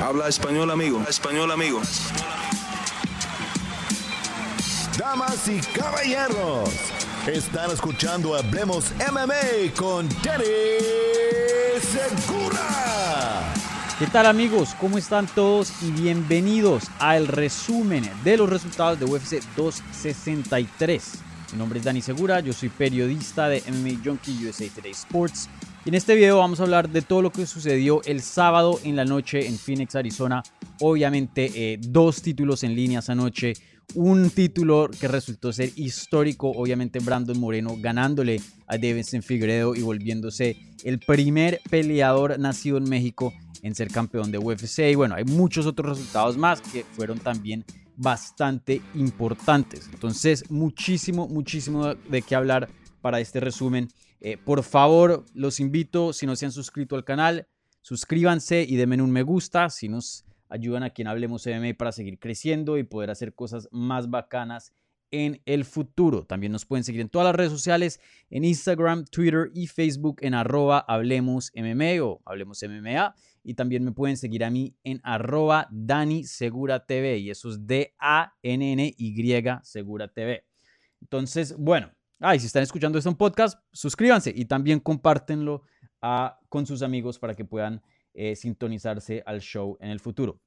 Habla español, amigo. español, amigo. Damas y caballeros, están escuchando Hablemos MMA con Danny Segura. ¿Qué tal amigos? ¿Cómo están todos? Y bienvenidos al resumen de los resultados de UFC 263. Mi nombre es Dani Segura, yo soy periodista de MMA Junkie USA Today Sports en este video vamos a hablar de todo lo que sucedió el sábado en la noche en Phoenix, Arizona. Obviamente eh, dos títulos en línea esa noche. Un título que resultó ser histórico, obviamente Brandon Moreno ganándole a Davidson Figueredo y volviéndose el primer peleador nacido en México en ser campeón de UFC. Y bueno, hay muchos otros resultados más que fueron también bastante importantes. Entonces, muchísimo, muchísimo de qué hablar para este resumen. Eh, por favor, los invito, si no se han suscrito al canal, suscríbanse y denme un me gusta, si nos ayudan a quien Hablemos MMA para seguir creciendo y poder hacer cosas más bacanas en el futuro. También nos pueden seguir en todas las redes sociales, en Instagram, Twitter y Facebook en arroba Hablemos MMA o Hablemos MMA. Y también me pueden seguir a mí en arroba Dani Segura y eso es D-A-N-N-Y Segura TV. Entonces, bueno, Ah, y si están escuchando esto en podcast, suscríbanse y también compártenlo a, con sus amigos para que puedan eh, sintonizarse al show en el futuro.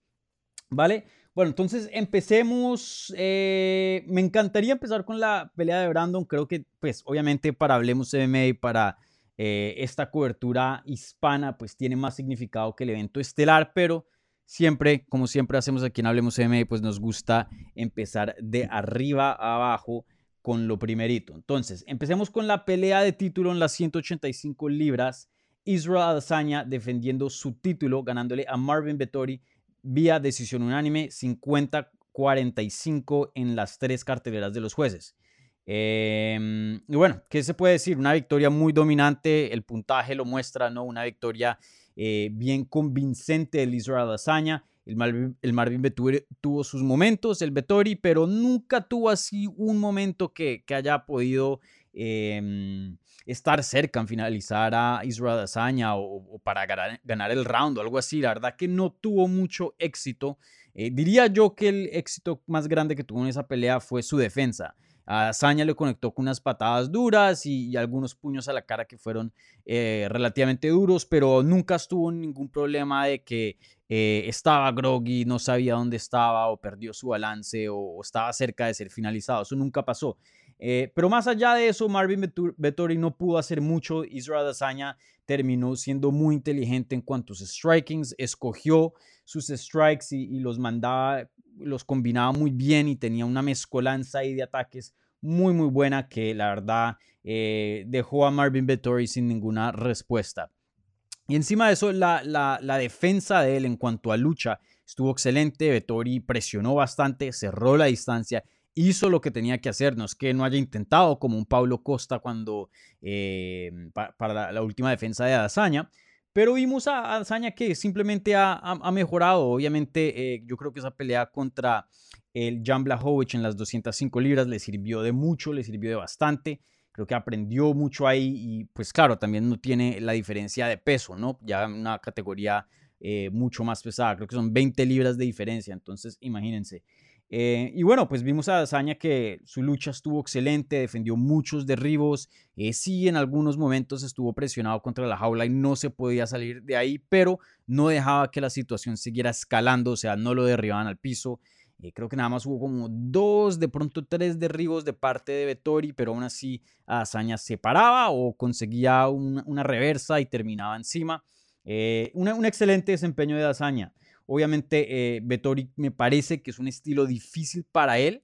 ¿Vale? Bueno, entonces empecemos. Eh, me encantaría empezar con la pelea de Brandon. Creo que, pues, obviamente para Hablemos MMA y para eh, esta cobertura hispana, pues tiene más significado que el evento estelar, pero siempre, como siempre hacemos aquí en Hablemos MMA, pues nos gusta empezar de arriba a abajo con lo primerito. Entonces, empecemos con la pelea de título en las 185 libras. Israel Adesanya defendiendo su título, ganándole a Marvin Vettori vía decisión unánime 50-45 en las tres carteleras de los jueces. Em, y bueno, ¿qué se puede decir? Una victoria muy dominante, el puntaje lo muestra, ¿no? Una victoria eh, bien convincente del Israel Adesanya. El Marvin, el tuvo sus momentos, el Vettori, pero nunca tuvo así un momento que, haya podido em, estar cerca en finalizar a Israel Adesanya o, para ganar, el round o algo así. La verdad que no tuvo mucho éxito. Eh, diría yo que el éxito más grande que tuvo en esa pelea fue su defensa. A Saña le conectó con unas patadas duras y, algunos puños a la cara que fueron eh, relativamente duros, pero nunca estuvo ningún problema de que eh, estaba groggy, no sabía dónde estaba o perdió su balance o, estaba cerca de ser finalizado. Eso nunca pasó. Eh, pero más allá de eso, Marvin Vettori no pudo hacer mucho. Israel Adesanya terminó siendo muy inteligente en cuanto a sus strikings, escogió sus strikes y, y los mandaba los combinaba muy bien y tenía una mezcolanza ahí de ataques muy, muy buena que la verdad eh, dejó a Marvin Vettori sin ninguna respuesta. Y encima de eso, la, la, defensa de él en cuanto a lucha estuvo excelente. Vettori presionó bastante, cerró la distancia, hizo lo que tenía que hacer. No es que no haya intentado como un Pablo Costa cuando eh, para, la, última defensa de Adazaña. Pero vimos a Azaña que simplemente ha, mejorado. Obviamente, eh, yo creo que esa pelea contra el Jan Blachowicz en las 205 libras le sirvió de mucho, le sirvió de bastante. Creo que aprendió mucho ahí y pues claro, también no tiene la diferencia de peso, ¿no? Ya una categoría eh, mucho más pesada. Creo que son 20 libras de diferencia. Entonces, imagínense. Eh, y bueno, pues vimos a Dazaña que su lucha estuvo excelente, defendió muchos derribos, eh, sí en algunos momentos estuvo presionado contra la jaula y no se podía salir de ahí, pero no dejaba que la situación siguiera escalando, o sea, no lo derribaban al piso. Eh, creo que nada más hubo como dos, de pronto tres derribos de parte de Vettori, pero aún así Dazaña se paraba o conseguía una, reversa y terminaba encima. un excelente desempeño de Dazaña. Obviamente, eh, me parece que es un estilo difícil para él.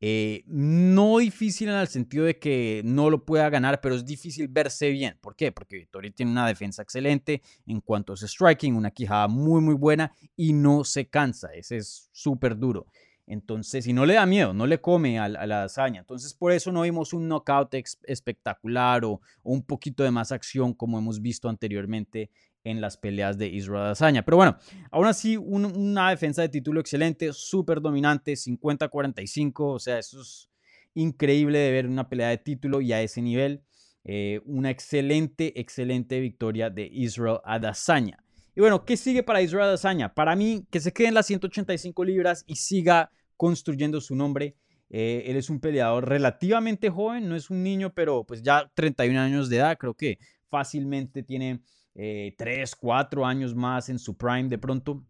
Eh, no difícil en el sentido de que no lo pueda ganar, pero es difícil verse bien. ¿Por qué? Porque Vettori tiene una defensa excelente en cuanto a striking, una quijada muy, muy buena y no se cansa. Ese es súper duro. Entonces, y no le da miedo, no le come a, la hazaña. Entonces, por eso no vimos un knockout espectacular o, un poquito de más acción como hemos visto anteriormente en las peleas de Israel Azaña. Pero bueno, aún así, una defensa de título excelente, súper dominante, 50-45, o sea, eso es increíble de ver una pelea de título y a ese nivel. Eh, una excelente, excelente victoria de Israel Adesanya. Y bueno, ¿qué sigue para Israel Adesanya? Para mí, que se quede en las 185 libras y siga construyendo su nombre. Eh, él es un peleador relativamente joven, no es un niño, pero pues ya 31 años de edad, creo que fácilmente tiene 3, eh, 4 años más en su prime de pronto.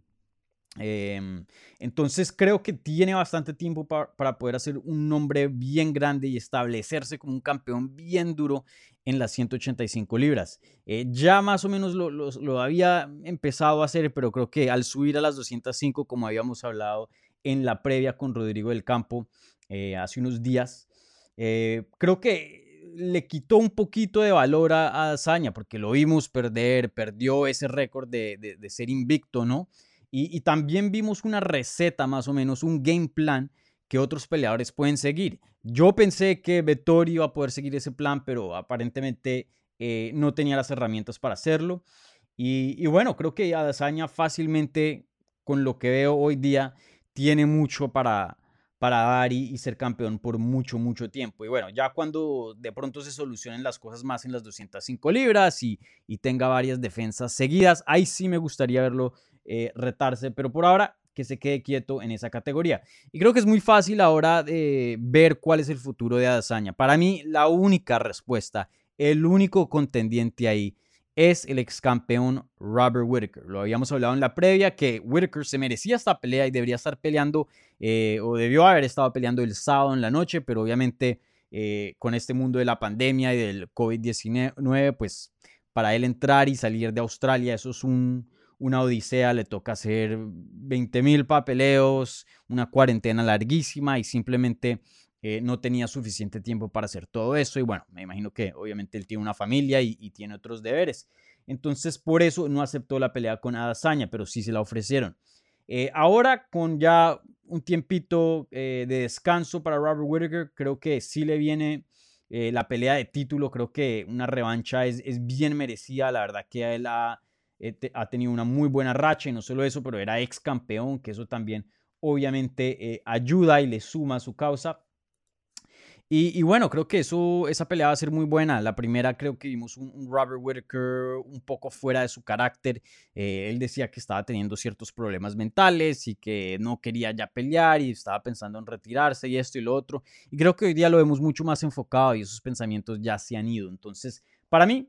Em, entonces creo que tiene bastante tiempo para poder hacer un nombre bien grande y establecerse como un campeón bien duro en las 185 libras. Eh, ya más o menos lo, había empezado a hacer, pero creo que al subir a las 205, como habíamos hablado en la previa con Rodrigo del Campo eh, hace unos días, creo que le quitó un poquito de valor a, Azaña, porque lo vimos perder, perdió ese récord de, de ser invicto, ¿no? Y, también vimos una receta más o menos, un game plan que otros peleadores pueden seguir. Yo pensé que Vettori iba a poder seguir ese plan, pero aparentemente eh, no tenía las herramientas para hacerlo. Y, bueno, creo que Adesanya fácilmente, con lo que veo hoy día, tiene mucho para, para dar y, ser campeón por mucho, mucho tiempo. Y bueno, ya cuando de pronto se solucionen las cosas más en las 205 libras y, y tenga varias defensas seguidas, ahí sí me gustaría verlo eh, retarse, pero por ahora que se quede quieto en esa categoría. Y creo que es muy fácil ahora de ver cuál es el futuro de Adesanya. Para mí, la única respuesta, el único contendiente ahí es el ex campeón Robert Whitaker. Lo habíamos hablado en la previa que Whitaker se merecía esta pelea y debería estar peleando eh, o debió haber estado peleando el sábado en la noche, pero obviamente eh, con este mundo de la pandemia y del COVID-19, pues para él entrar y salir de Australia, eso es un, una odisea, le toca hacer 20 mil papeleos, una cuarentena larguísima y simplemente eh, no tenía suficiente tiempo para hacer todo eso. Y bueno, me imagino que obviamente él tiene una familia y, tiene otros deberes. Entonces, por eso no aceptó la pelea con Adazaña, pero sí se la ofrecieron. Eh, ahora, con ya un tiempito eh, de descanso para Robert Whittaker, creo que sí le viene la pelea de título. Creo que una revancha es, bien merecida. La verdad que él ha ha tenido una muy buena racha y no solo eso, pero era ex campeón, que eso también obviamente ayuda y le suma a su causa. Y, bueno, creo que eso, esa pelea va a ser muy buena. La primera creo que vimos un, Robert Whitaker un poco fuera de su carácter. Eh, él decía que estaba teniendo ciertos problemas mentales y que no quería ya pelear y estaba pensando en retirarse y esto y lo otro. Y creo que hoy día lo vemos mucho más enfocado y esos pensamientos ya se han ido. Entonces, para mí,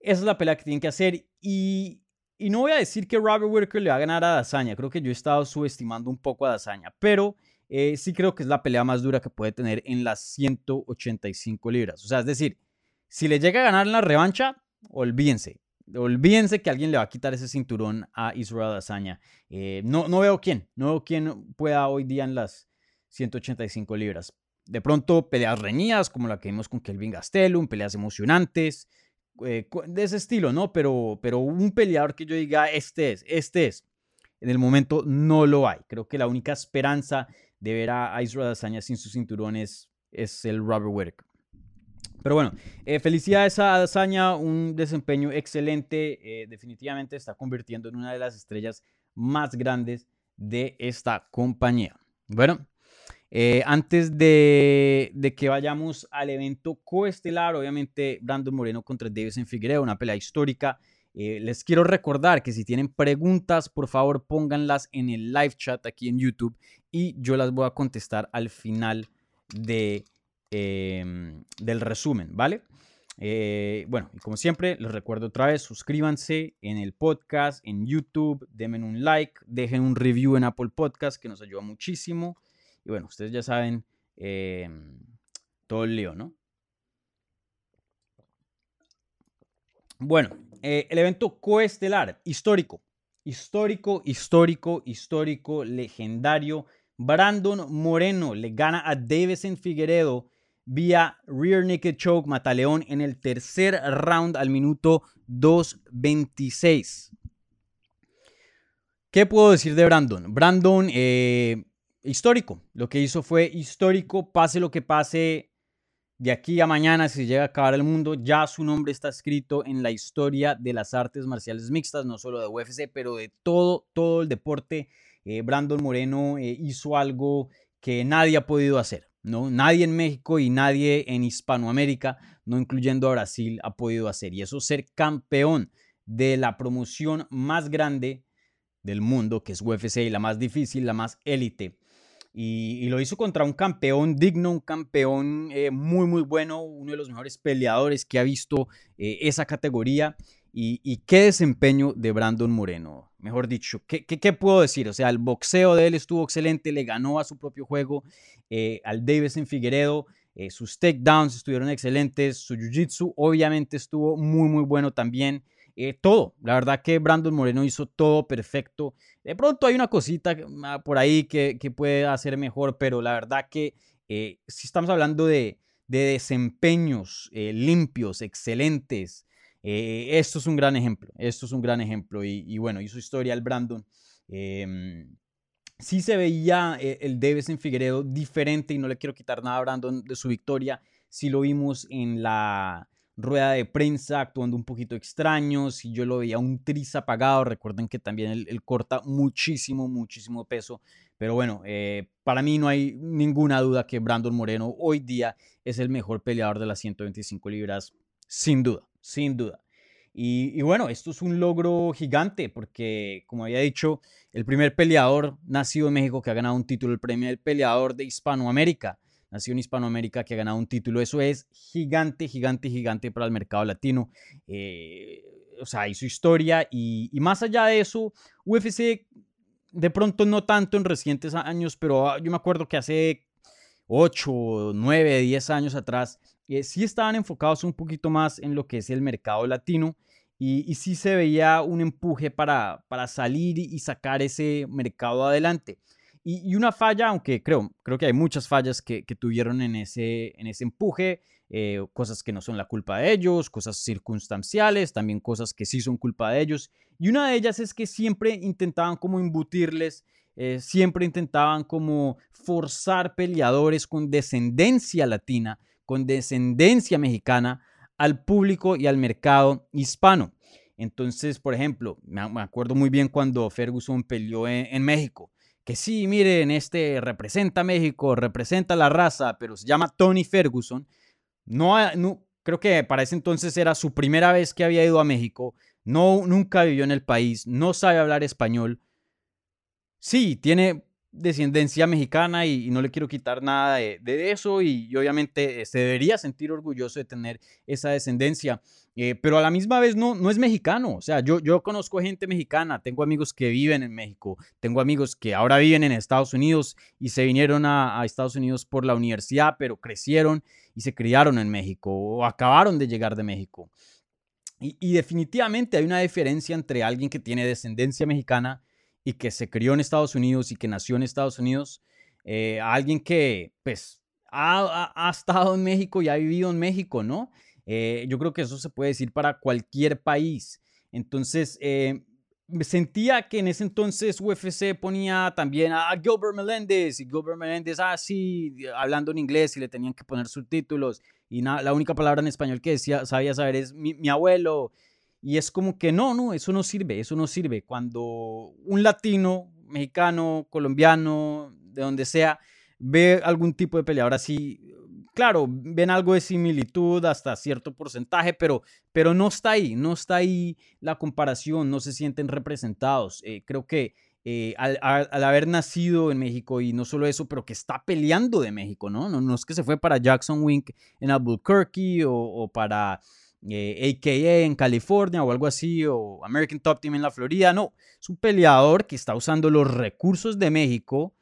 esa es la pelea que tienen que hacer. Y, no voy a decir que Robert Whitaker le va a ganar a Dazaña. Creo que yo he estado subestimando un poco a Dazaña. Pero eh, sí creo que es la pelea más dura que puede tener en las 185 libras. O sea, es decir, si le llega a ganar en la revancha, olvídense. Olvídense que alguien le va a quitar ese cinturón a Israel Dazaña. Eh, no, no veo quién. No veo quién pueda hoy día en las 185 libras. De pronto, peleas reñidas como la que vimos con Kelvin Gastelum, peleas emocionantes. Eh, de ese estilo, ¿no? Pero, pero un peleador que yo diga, este es, este es, en el momento no lo hay. Creo que la única esperanza de ver a Israel Adesanya sin sus cinturones es el Robert Whittaker. Pero bueno, eh, felicidades a Adesanya, un desempeño excelente, eh, definitivamente está convirtiendo en una de las estrellas más grandes de esta compañía. Bueno, eh, antes de, que vayamos al evento coestelar, obviamente Brandon Moreno contra Davison Figueredo, una pelea histórica. Eh, les quiero recordar que si tienen preguntas, por favor pónganlas en el live chat aquí en YouTube y yo las voy a contestar al final de, em, del resumen, ¿vale? Eh, bueno, y como siempre, les recuerdo otra vez, suscríbanse en el podcast, en YouTube, denme un like, dejen un review en Apple Podcast que nos ayuda muchísimo. Y bueno, ustedes ya saben em, todo el lío, ¿no? Bueno, eh, el evento coestelar, histórico, histórico, histórico, histórico, legendario. Brandon Moreno le gana a Davison Figueredo vía rear naked choke mataleón en el tercer round al minuto 2.26. ¿Qué puedo decir de Brandon? Brandon eh, histórico. Lo que hizo fue histórico, pase lo que pase de aquí a mañana, si llega a acabar el mundo, ya su nombre está escrito en la historia de las artes marciales mixtas, no solo de UFC, pero de todo, todo el deporte. Eh, Brandon Moreno eh, hizo algo que nadie ha podido hacer, ¿no? Nadie en México y nadie en Hispanoamérica, no incluyendo a Brasil, ha podido hacer. Y eso ser campeón de la promoción más grande del mundo, que es UFC, y la más difícil, la más élite. Y, lo hizo contra un campeón digno, un campeón eh, muy, muy bueno, uno de los mejores peleadores que ha visto eh, esa categoría. Y, qué desempeño de Brandon Moreno. Mejor dicho, ¿qué, ¿qué, puedo decir? O sea, el boxeo de él estuvo excelente, le ganó a su propio juego, eh, al Davison Figueredo. sus takedowns estuvieron excelentes, su jiu-jitsu obviamente estuvo muy, muy bueno también. Eh, todo. La verdad que Brandon Moreno hizo todo perfecto. De pronto hay una cosita ah, por ahí que, puede hacer mejor, pero la verdad que eh, si estamos hablando de, desempeños eh, limpios, excelentes, esto es un gran ejemplo. Esto es un gran ejemplo. Y, bueno, hizo historia el Brandon. Em, sí se veía el Davis en Figueredo diferente y no le quiero quitar nada a Brandon de su victoria. Sí lo vimos en la, rueda de prensa actuando un poquito extraño, si yo lo veía un tris apagado, recuerden que también él, corta muchísimo, muchísimo peso, pero bueno, eh, para mí no hay ninguna duda que Brandon Moreno hoy día es el mejor peleador de las 125 libras, sin duda, sin duda. Y, y, bueno, esto es un logro gigante porque, como había dicho, el primer peleador nacido en México que ha ganado un título, el premio del peleador de Hispanoamérica nación Hispanoamérica que ha ganado un título. Eso es gigante, gigante, gigante para el mercado latino. Eh, o sea, hizo historia y, más allá de eso, UFC de pronto no tanto en recientes años, pero ah, yo me acuerdo que hace 8, 9, 10 años atrás, eh, sí estaban enfocados un poquito más en lo que es el mercado latino y, y sí se veía un empuje para, para salir y sacar ese mercado adelante. Y, una falla, aunque creo, creo que hay muchas fallas que, tuvieron en ese, en ese empuje, eh, cosas que no son la culpa de ellos, cosas circunstanciales, también cosas que sí son culpa de ellos. Y una de ellas es que siempre intentaban como embutirles, eh, siempre intentaban como forzar peleadores con descendencia latina, con descendencia mexicana al público y al mercado hispano. Entonces, por ejemplo, me acuerdo muy bien cuando Ferguson peleó en México que sí, miren, este representa México, representa la raza, pero se llama Tony Ferguson. No, creo que para ese entonces era su primera vez que había ido a México. No, nunca vivió en el país, no sabe hablar español. Sí, tiene descendencia mexicana y, no le quiero quitar nada de, eso y, obviamente se debería sentir orgulloso de tener esa descendencia, eh, pero a la misma vez no, no es mexicano, o sea, yo, yo conozco gente mexicana, tengo amigos que viven en México, tengo amigos que ahora viven en Estados Unidos y se vinieron a, Estados Unidos por la universidad, pero crecieron y se criaron en México o acabaron de llegar de México. Y, definitivamente hay una diferencia entre alguien que tiene descendencia mexicana y que se crió en Estados Unidos y que nació en Estados Unidos, eh, alguien que pues ha, estado en México y ha vivido en México, ¿no? Eh, yo creo que eso se puede decir para cualquier país. Entonces, eh, sentía que en ese entonces UFC ponía también a Gilbert Melendez y Gilbert Melendez así, ah, hablando en inglés y le tenían que poner subtítulos y la única palabra en español que decía, sabía saber es mi abuelo y es como que no, no, eso no sirve, eso no sirve. Cuando un latino, mexicano, colombiano, de donde sea, ve algún tipo de peleador así, claro, ven algo de similitud hasta cierto porcentaje, pero, pero no está ahí, no está ahí la comparación, no se sienten representados. Eh, creo que eh, al, haber nacido en México y no solo eso, pero que está peleando de México, ¿no? No, no es que se fue para Jackson Wink en Albuquerque o, para AKA eh, en California o algo así, o American Top Team en la Florida. No, es un peleador que está usando los recursos de México,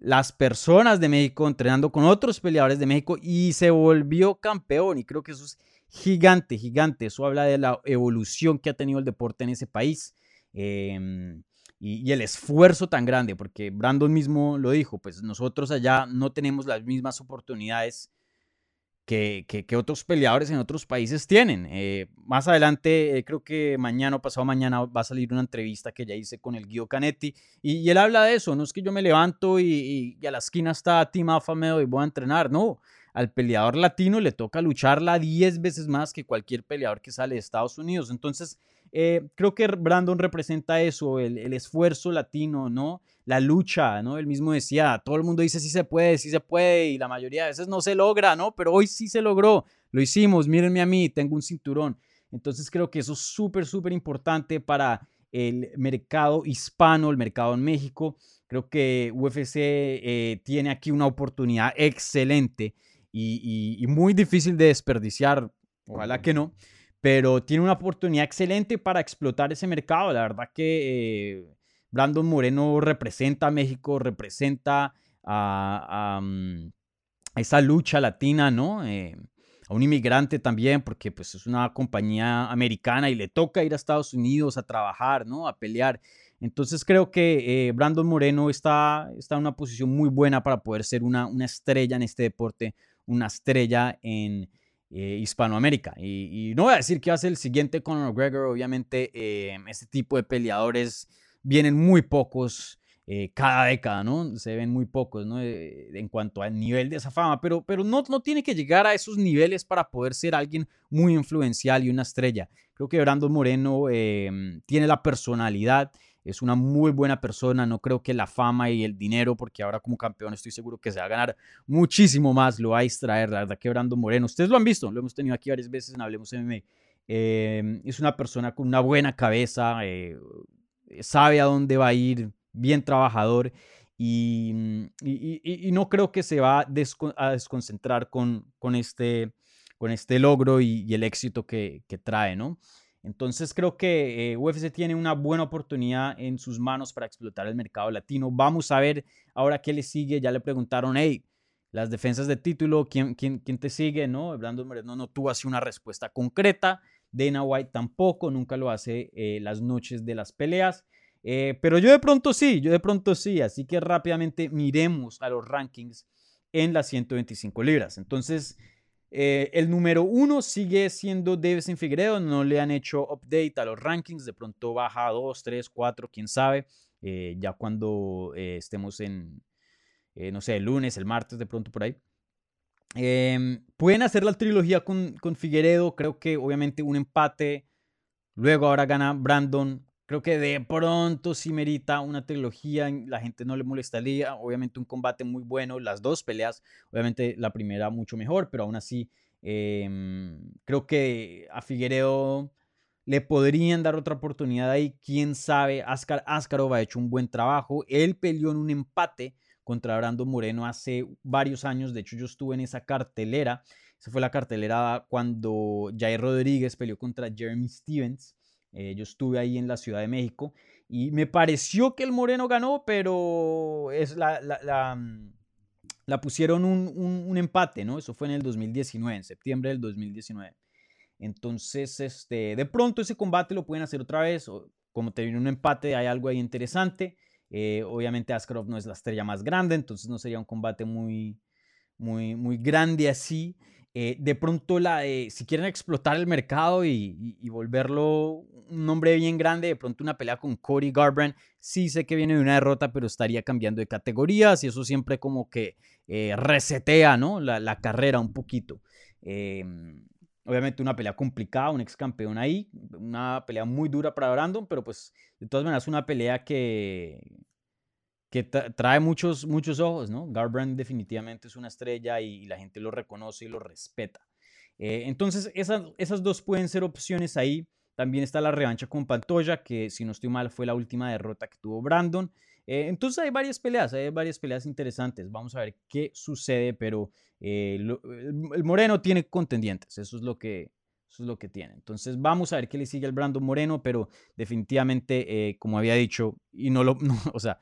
las personas de México, entrenando con otros peleadores de México y se volvió campeón. Y creo que eso es gigante, gigante. Eso habla de la evolución que ha tenido el deporte en ese país. Em, y, y, el esfuerzo tan grande, porque Brandon mismo lo dijo, pues nosotros allá no tenemos las mismas oportunidades que, otros peleadores en otros países tienen. Eh, más adelante, eh, creo que mañana o pasado mañana va a salir una entrevista que ya hice con el Guido Canetti y, él habla de eso. No es que yo me levanto y, a la esquina está Tim Alfamedo y voy a entrenar, no. Al peleador latino le toca lucharla 10 veces más que cualquier peleador que sale de Estados Unidos. Entonces, eh, creo que Brandon representa eso, el, el esfuerzo latino, ¿no? la lucha, ¿no? Él mismo decía, todo el mundo dice sí se puede, sí se puede, y la mayoría de veces no se logra, ¿no? Pero hoy sí se logró, lo hicimos, mírenme a mí, tengo un cinturón. Entonces creo que eso es súper, súper importante para el mercado hispano, el mercado en México. Creo que UFC eh, tiene aquí una oportunidad excelente y, muy difícil de desperdiciar. Ojalá que no. Pero tiene una oportunidad excelente para explotar ese mercado. La verdad que eh, Brandon Moreno representa a México, representa a, mm, esa lucha latina, ¿no? Eh, a un inmigrante también, porque pues es una compañía americana y le toca ir a Estados Unidos a trabajar, ¿no? A pelear. Entonces creo que eh, Brandon Moreno está, está en una posición muy buena para poder ser una, una estrella en este deporte, una estrella en eh, Hispanoamérica. Y, no voy a decir que va a ser el siguiente Conor McGregor, obviamente eh, este tipo de peleadores vienen muy pocos eh, cada década, ¿no? Se ven muy pocos, ¿no? Eh, en cuanto al nivel de esa fama, pero, pero no, no tiene que llegar a esos niveles para poder ser alguien muy influencial y una estrella. Creo que Brandon Moreno tiene la personalidad, es una muy buena persona, no creo que la fama y el dinero, porque ahora como campeón estoy seguro que se va a ganar muchísimo más, lo va a extraer, la verdad que Brandon Moreno, ustedes lo han visto, lo hemos tenido aquí varias veces en Hablemos MMA, em, es una persona con una buena cabeza, eh, sabe a dónde va a ir, bien trabajador mm, y, y, no creo que se va a, desconcentrar con, con, este, con este logro y, el éxito que, que, trae, ¿no? Entonces creo que eh, UFC tiene una buena oportunidad en sus manos para explotar el mercado latino. Vamos a ver ahora qué le sigue. Ya le preguntaron, hey, las defensas de título, ¿quién, quién, quién te sigue? ¿No? Brandon Moreno no tuvo así una respuesta concreta. Dana White tampoco, nunca lo hace eh, las noches de las peleas. Eh, pero yo de pronto sí, yo de pronto sí, así que rápidamente miremos a los rankings en las 125 libras. Entonces, eh, el número uno sigue siendo Davison Figueredo, no le han hecho update a los rankings, de pronto baja a 2, 3, 4, quién sabe, eh, ya cuando estemos en, no sé, el lunes, el martes, de pronto por ahí. Em, pueden hacer la trilogía con, con Figueredo, creo que obviamente un empate, luego ahora gana Brandon, Creo que de pronto sí merita una trilogía, la gente no le molestaría, obviamente un combate muy bueno, las dos peleas, obviamente la primera mucho mejor, pero aún así em, creo que a Figueredo le podrían dar otra oportunidad ahí, quién sabe, Ascar Askarov ha hecho un buen trabajo, él peleó en un empate contra Brando Moreno hace varios años, de hecho yo estuve en esa cartelera, esa fue la cartelera cuando Jair Rodríguez peleó contra Jeremy Stevens, eh, yo estuve ahí en la Ciudad de México y me pareció que el Moreno ganó, pero es la, la, la, mm, pusieron un, un, empate, ¿no? Eso fue en el 2019, en septiembre del 2019. Entonces, este, de pronto ese combate lo pueden hacer otra vez. Como te viene un empate, hay algo ahí interesante. Eh, obviamente Askarov no es la estrella más grande, entonces no sería un combate muy, muy, muy grande así. Eh, de pronto, la si quieren explotar el mercado y, volverlo un nombre bien grande, de pronto una pelea con Cody Garbrandt, sí sé que viene de una derrota, pero estaría cambiando de categorías y eso siempre como que eh, resetea ¿no? la, carrera un poquito. Em, obviamente una pelea complicada, un ex campeón ahí, una pelea muy dura para Brandon, pero pues de todas maneras una pelea que, que trae muchos, muchos ojos, ¿no? Garbrandt definitivamente es una estrella y, la gente lo reconoce y lo respeta. Eh, entonces, esas, esas dos pueden ser opciones ahí. También está la revancha con Pantoya, que si no estoy mal fue la última derrota que tuvo Brandon. Eh, entonces hay varias peleas, hay varias peleas interesantes. Vamos a ver qué sucede, pero eh, el Moreno tiene contendientes, eso es lo que, eso es lo que tiene. Entonces vamos a ver qué le sigue al Brandon Moreno, pero definitivamente, como había dicho, y no lo, o sea,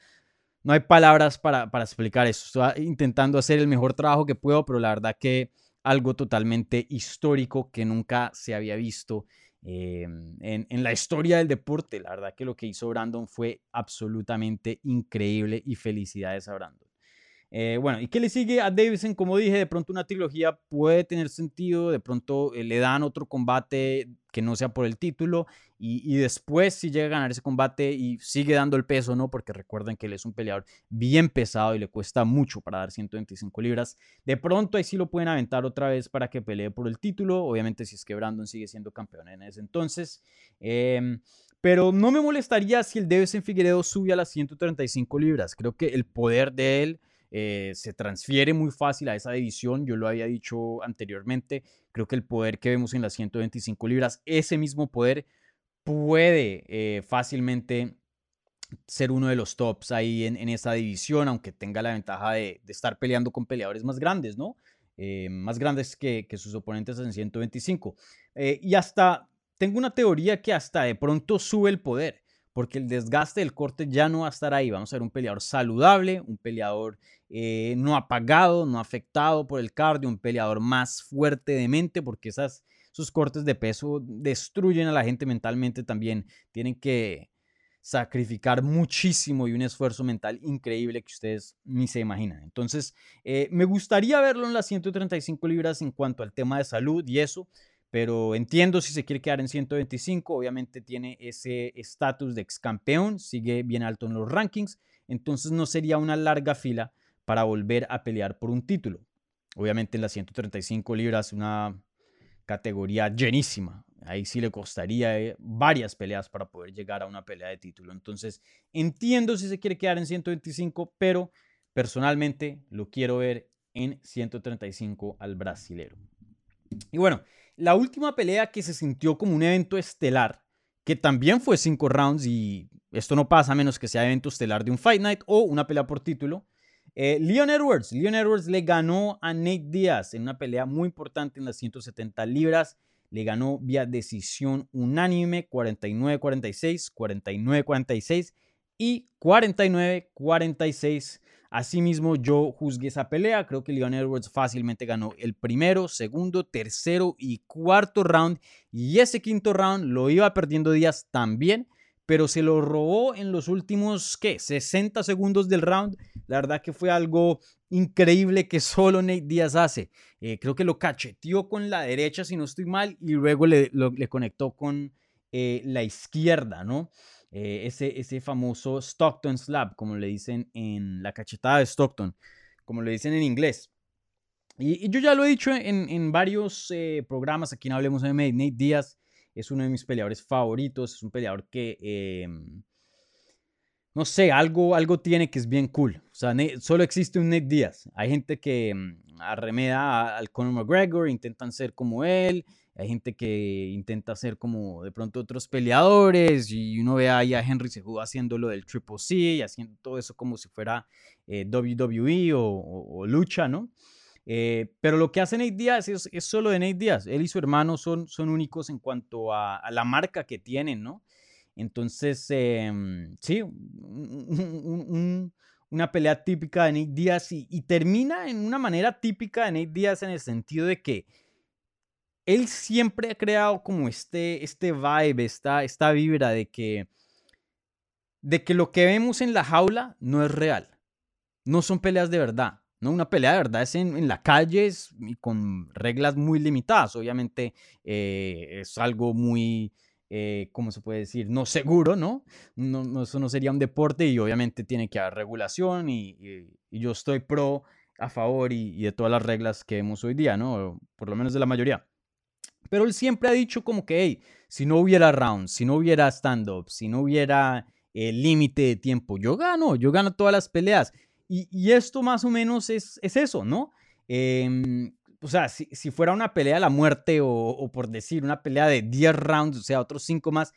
no hay palabras para, explicar eso. Estoy intentando hacer el mejor trabajo que puedo, pero la verdad que algo totalmente histórico que nunca se había visto em, en, la historia del deporte. La verdad que lo que hizo Brandon fue absolutamente increíble y felicidades a Brandon. Eh, bueno, ¿y qué le sigue a Davidson? Como dije, de pronto una trilogía puede tener sentido, de pronto eh, le dan otro combate que no sea por el título y, después si llega a ganar ese combate y sigue dando el peso, ¿no? Porque recuerden que él es un peleador bien pesado y le cuesta mucho para dar 125 libras. De pronto ahí sí lo pueden aventar otra vez para que pelee por el título, obviamente si es que Brandon sigue siendo campeón en ese entonces. Em, pero no me molestaría si el Davidson Figueredo sube a las 135 libras. Creo que el poder de él eh, se transfiere muy fácil a esa división. Yo lo había dicho anteriormente. Creo que el poder que vemos en las 125 libras, ese mismo poder puede eh, fácilmente ser uno de los tops ahí en, esa división, aunque tenga la ventaja de, estar peleando con peleadores más grandes, ¿no? Eh, más grandes que, sus oponentes en 125. y hasta, tengo una teoría que hasta de pronto sube el poder porque el desgaste del corte ya no va a estar ahí. Vamos a ver un peleador saludable, un peleador eh, no apagado, no afectado por el cardio, un peleador más fuerte de mente, porque esas, esos cortes de peso destruyen a la gente mentalmente también. Tienen que sacrificar muchísimo y un esfuerzo mental increíble que ustedes ni se imaginan. Entonces, eh, me gustaría verlo en las 135 libras en cuanto al tema de salud y eso pero entiendo si se quiere quedar en 125, obviamente tiene ese estatus de ex campeón, sigue bien alto en los rankings, entonces no sería una larga fila para volver a pelear por un título. Obviamente en las 135 libras una categoría llenísima, ahí sí le costaría eh, varias peleas para poder llegar a una pelea de título. Entonces entiendo si se quiere quedar en 125, pero personalmente lo quiero ver en 135 al brasilero. Y bueno, la última pelea que se sintió como un evento estelar, que también fue cinco rounds y esto no pasa a menos que sea evento estelar de un Fight Night o una pelea por título. Eh, Leon Edwards, Leon Edwards le ganó a Nate Diaz en una pelea muy importante en las 170 libras. Le ganó vía decisión unánime 49-46, 49-46 y 49-46 Asimismo, yo juzgué esa pelea. Creo que Leon Edwards fácilmente ganó el primero, segundo, tercero y cuarto round. Y ese quinto round lo iba perdiendo Díaz también, pero se lo robó en los últimos, ¿qué? 60 segundos del round. La verdad que fue algo increíble que solo Nate Díaz hace. Eh, creo que lo cacheteó con la derecha, si no estoy mal, y luego le, conectó con eh, la izquierda, ¿no? Eh, ese, ese famoso Stockton Slap, como le dicen en la cachetada de Stockton, como le dicen en inglés. Y, yo ya lo he dicho en, en varios eh, programas, aquí en Hablemos MMA, Nate Díaz es uno de mis peleadores favoritos, es un peleador que, em, no sé, algo, algo tiene que es bien cool. O sea, solo existe un Nate Díaz. Hay gente que em, arremeda al Conor McGregor, intentan ser como él, hay gente que intenta hacer como de pronto otros peleadores y uno ve ahí a Henry Cejudo haciendo lo del Triple C y haciendo todo eso como si fuera eh, WWE o, lucha, ¿no? Eh, pero lo que hace Nate Diaz es, solo de Nate Diaz. Él y su hermano son, son únicos en cuanto a, la marca que tienen, ¿no? Entonces, em, sí, una pelea típica de Nate Diaz y, y termina en una manera típica de Nate Diaz en el sentido de que él siempre ha creado como este, este vibe, esta, esta vibra de que, de que lo que vemos en la jaula no es real. No son peleas de verdad. ¿no? Una pelea de verdad es en, la calle y con reglas muy limitadas. Obviamente eh, es algo muy, eh, ¿cómo se puede decir? No seguro, ¿no? ¿no? Eso no sería un deporte y obviamente tiene que haber regulación y, yo estoy pro, a favor y, de todas las reglas que vemos hoy día, ¿no? Por lo menos de la mayoría. Pero él siempre ha dicho como que, si no hubiera rounds, si no hubiera stand-up, si no hubiera eh, límite de tiempo, yo gano, yo gano todas las peleas. Y, esto más o menos es, es eso, ¿no? Em, o sea, si, si, fuera una pelea a la muerte o, por decir una pelea de 10 rounds, o sea, otros 5 más,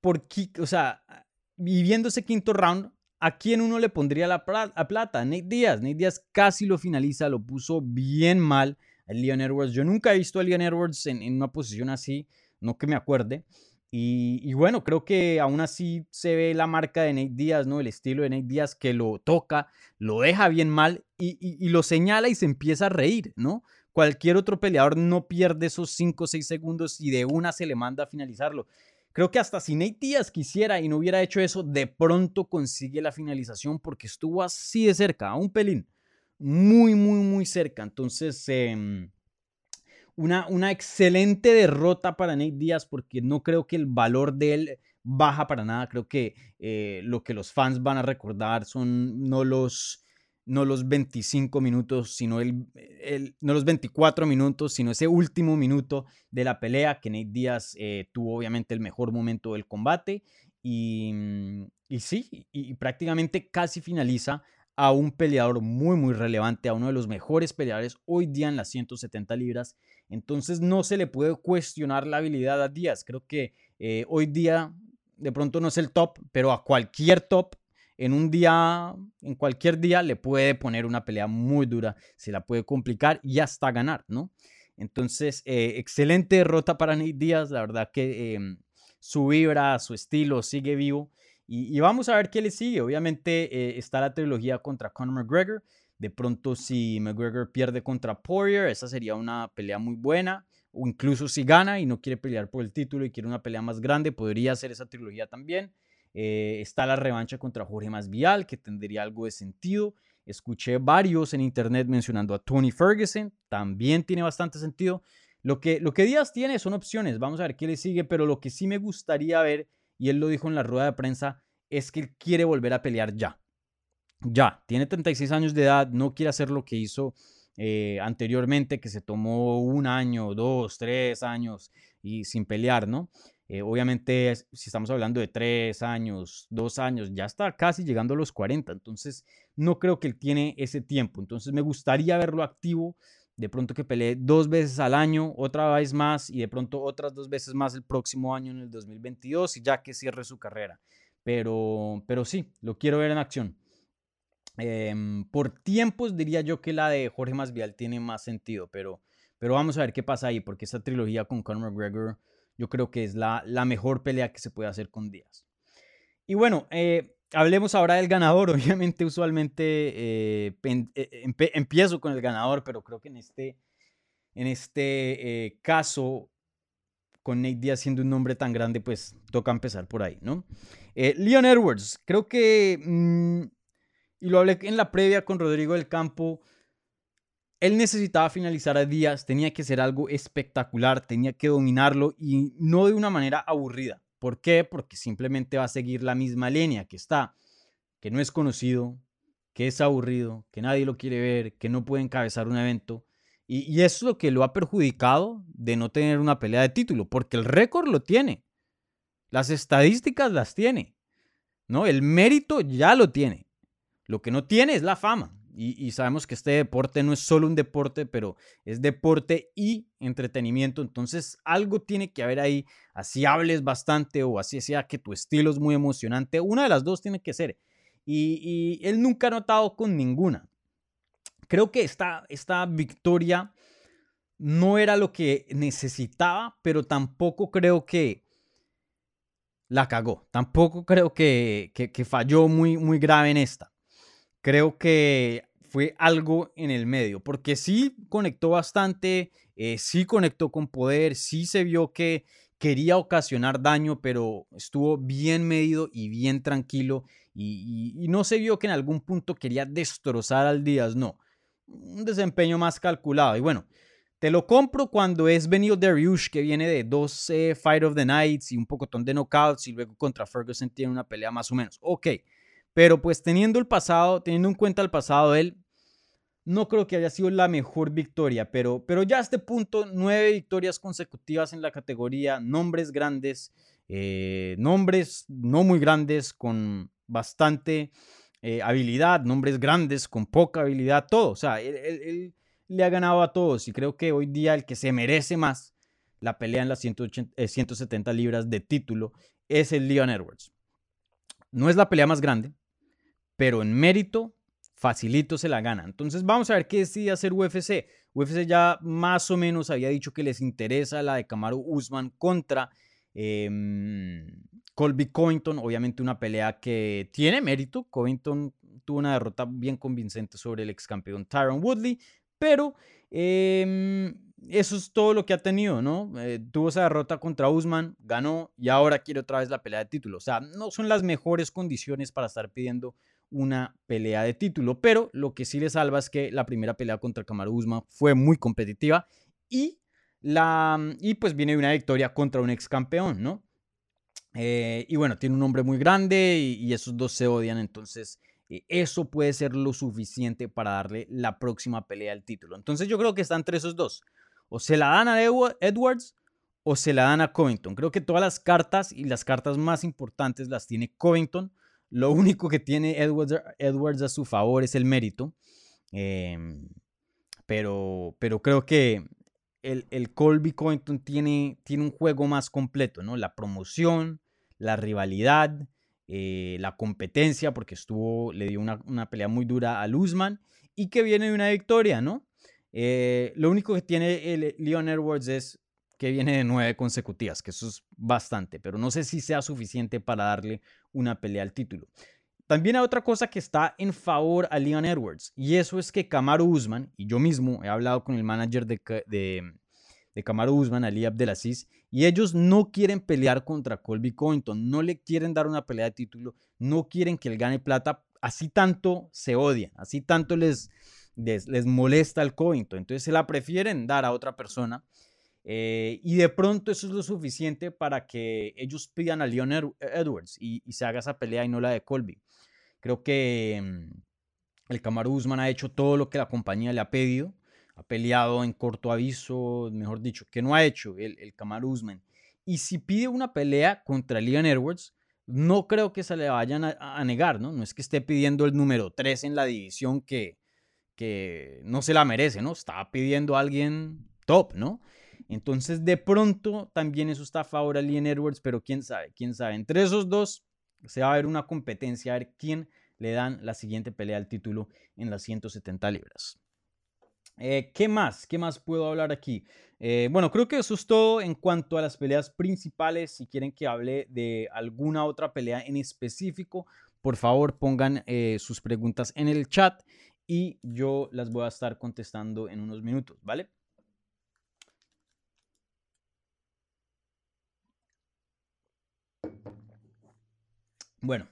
por, o sea, viviendo ese quinto round, ¿a quién uno le pondría la plata? Nate Díaz. Nate Díaz casi lo finaliza, lo puso bien mal. Leon Edwards. Yo nunca he visto a Leon Edwards en, una posición así, no que me acuerde. Y, bueno, creo que aún así se ve la marca de Nate Díaz, ¿no? El estilo de Nate Díaz que lo toca, lo deja bien mal y, lo señala y se empieza a reír, ¿no? Cualquier otro peleador no pierde esos 5 o 6 segundos y de una se le manda a finalizarlo. Creo que hasta si Nate Díaz quisiera y no hubiera hecho eso, de pronto consigue la finalización porque estuvo así de cerca, a un pelín muy, muy, muy cerca. Entonces, em, una, una excelente derrota para Nate Díaz porque no creo que el valor de él baja para nada. Creo que eh, lo que los fans van a recordar son no los, no los 25 minutos, sino el, no los 24 minutos, sino ese último minuto de la pelea que Nate Díaz eh, tuvo obviamente el mejor momento del combate. Y, y sí, y prácticamente casi finaliza a un peleador muy, muy relevante, a uno de los mejores peleadores hoy día en las 170 libras. Entonces no se le puede cuestionar la habilidad a Díaz. Creo que eh, hoy día de pronto no es el top, pero a cualquier top en un día, en cualquier día le puede poner una pelea muy dura, se la puede complicar y hasta ganar, ¿no? Entonces, eh, excelente derrota para Nate Díaz, la verdad que em, su vibra, su estilo sigue vivo y, vamos a ver qué le sigue. Obviamente eh, está la trilogía contra Conor McGregor. De pronto, si McGregor pierde contra Poirier, esa sería una pelea muy buena. O incluso si gana y no quiere pelear por el título y quiere una pelea más grande, podría hacer esa trilogía también. Eh, está la revancha contra Jorge Masvial, que tendría algo de sentido. Escuché varios en internet mencionando a Tony Ferguson, también tiene bastante sentido. Lo que, lo que Díaz tiene son opciones, vamos a ver qué le sigue, pero lo que sí me gustaría ver y él lo dijo en la rueda de prensa, es que él quiere volver a pelear ya. Ya, tiene 36 años de edad, no quiere hacer lo que hizo eh, anteriormente, que se tomó un año, dos, tres años y sin pelear, ¿no? Eh, obviamente, si estamos hablando de tres años, dos años, ya está casi llegando a los 40, entonces no creo que él tiene ese tiempo. Entonces me gustaría verlo activo, de pronto que pelee dos veces al año, otra vez más y de pronto otras dos veces más el próximo año en el 2022 y ya que cierre su carrera. Pero, pero sí, lo quiero ver en acción. Em, por tiempos diría yo que la de Jorge Masvial tiene más sentido, pero, pero vamos a ver qué pasa ahí, porque esa trilogía con Conor McGregor yo creo que es la, la mejor pelea que se puede hacer con Díaz. Y bueno, eh, hablemos ahora del ganador. Obviamente, usualmente eh, eh, empiezo con el ganador, pero creo que en este, en este eh, caso, con Nate Diaz siendo un nombre tan grande, pues toca empezar por ahí, ¿no? Leon Edwards, creo que, mm, y lo hablé en la previa con Rodrigo del Campo, él necesitaba finalizar a Díaz, tenía que ser algo espectacular, tenía que dominarlo y no de una manera aburrida. ¿Por qué? Porque simplemente va a seguir la misma línea que está, que no es conocido, que es aburrido, que nadie lo quiere ver, que no puede encabezar un evento. Y, eso es lo que lo ha perjudicado de no tener una pelea de título, porque el récord lo tiene. Las estadísticas las tiene. ¿no? El mérito ya lo tiene. Lo que no tiene es la fama. Y, sabemos que este deporte no es solo un deporte, pero es deporte y entretenimiento. Entonces algo tiene que haber ahí. Así hables bastante o así sea que tu estilo es muy emocionante. Una de las dos tiene que ser. Y, él nunca ha notado con ninguna. Creo que esta, esta victoria no era lo que necesitaba, pero tampoco creo que la cagó. Tampoco creo que, que falló muy, muy grave en esta creo que fue algo en el medio, porque sí conectó bastante, eh, sí conectó con poder, sí se vio que quería ocasionar daño, pero estuvo bien medido y bien tranquilo y, no se vio que en algún punto quería destrozar al Díaz, no, un desempeño más calculado y bueno. Te lo compro cuando es Benio Dariush, que viene de 12 Fight of the Nights y un pocotón de knockouts, y luego contra Ferguson tiene una pelea más o menos. Ok, pero pues teniendo el pasado, teniendo en cuenta el pasado, él no creo que haya sido la mejor victoria, pero, pero ya a este punto, nueve victorias consecutivas en la categoría, nombres grandes, eh, nombres no muy grandes, con bastante eh, habilidad, nombres grandes, con poca habilidad, todo. O sea, él, le ha ganado a todos y creo que hoy día el que se merece más la pelea en las 170 eh, libras de título es el Leon Edwards. No es la pelea más grande, pero en mérito, facilito se la gana. Entonces vamos a ver qué decide hacer UFC. UFC ya más o menos había dicho que les interesa la de Kamaru Usman contra em, Colby Covington. Obviamente una pelea que tiene mérito. Covington tuvo una derrota bien convincente sobre el ex campeón Tyron Woodley, pero em, eso es todo lo que ha tenido, ¿no? Eh, tuvo esa derrota contra Usman, ganó y ahora quiere otra vez la pelea de título. O sea, no son las mejores condiciones para estar pidiendo una pelea de título, pero lo que sí le salva es que la primera pelea contra Kamaru Usman fue muy competitiva y, la, y pues viene de una victoria contra un ex campeón, ¿no? Eh, y bueno, tiene un nombre muy grande y, esos dos se odian, entonces eh, eso puede ser lo suficiente para darle la próxima pelea al título. Entonces yo creo que están entre esos dos. O se la dan a Edwards o se la dan a Covington. Creo que todas las cartas y las cartas más importantes las tiene Covington Lo único que tiene Edwards, a su favor es el mérito. Em, pero, pero creo que el, el Colby Covington tiene, tiene un juego más completo, ¿no? La promoción, la rivalidad, eh, la competencia, porque estuvo, le dio una, una, pelea muy dura a Luzman y que viene de una victoria, ¿no? Eh, lo único que tiene el Leon Edwards es que viene de nueve consecutivas, que eso es bastante, pero no sé si sea suficiente para darle una pelea al título. También hay otra cosa que está en favor a Leon Edwards, y eso es que Kamaru Usman, y yo mismo he hablado con el manager de, de, Kamaru Usman, Ali Abdelaziz, y ellos no quieren pelear contra Colby Covington, no le quieren dar una pelea de título, no quieren que él gane plata, así tanto se odian, así tanto les, les, molesta el Covington, entonces se la prefieren dar a otra persona. Eh, y de pronto eso es lo suficiente para que ellos pidan a Leon Edwards y, se haga esa pelea y no la de Colby. Creo que mm, el Kamaru Usman ha hecho todo lo que la compañía le ha pedido ha peleado en corto aviso, mejor dicho, que no ha hecho el, el Usman. Y si pide una pelea contra Leon Edwards, no creo que se le vayan a, negar, ¿no? No es que esté pidiendo el número 3 en la división que, que no se la merece, ¿no? Está pidiendo a alguien top, ¿no? Entonces, de pronto, también eso está a favor a Leon Edwards, pero quién sabe, quién sabe. Entre esos dos se va a ver una competencia, a ver quién le dan la siguiente pelea al título en las 170 libras. Eh, ¿Qué más? ¿Qué más puedo hablar aquí? Eh, bueno, creo que eso es todo en cuanto a las peleas principales. Si quieren que hable de alguna otra pelea en específico, por favor pongan eh, sus preguntas en el chat y yo las voy a estar contestando en unos minutos, ¿vale? Bueno,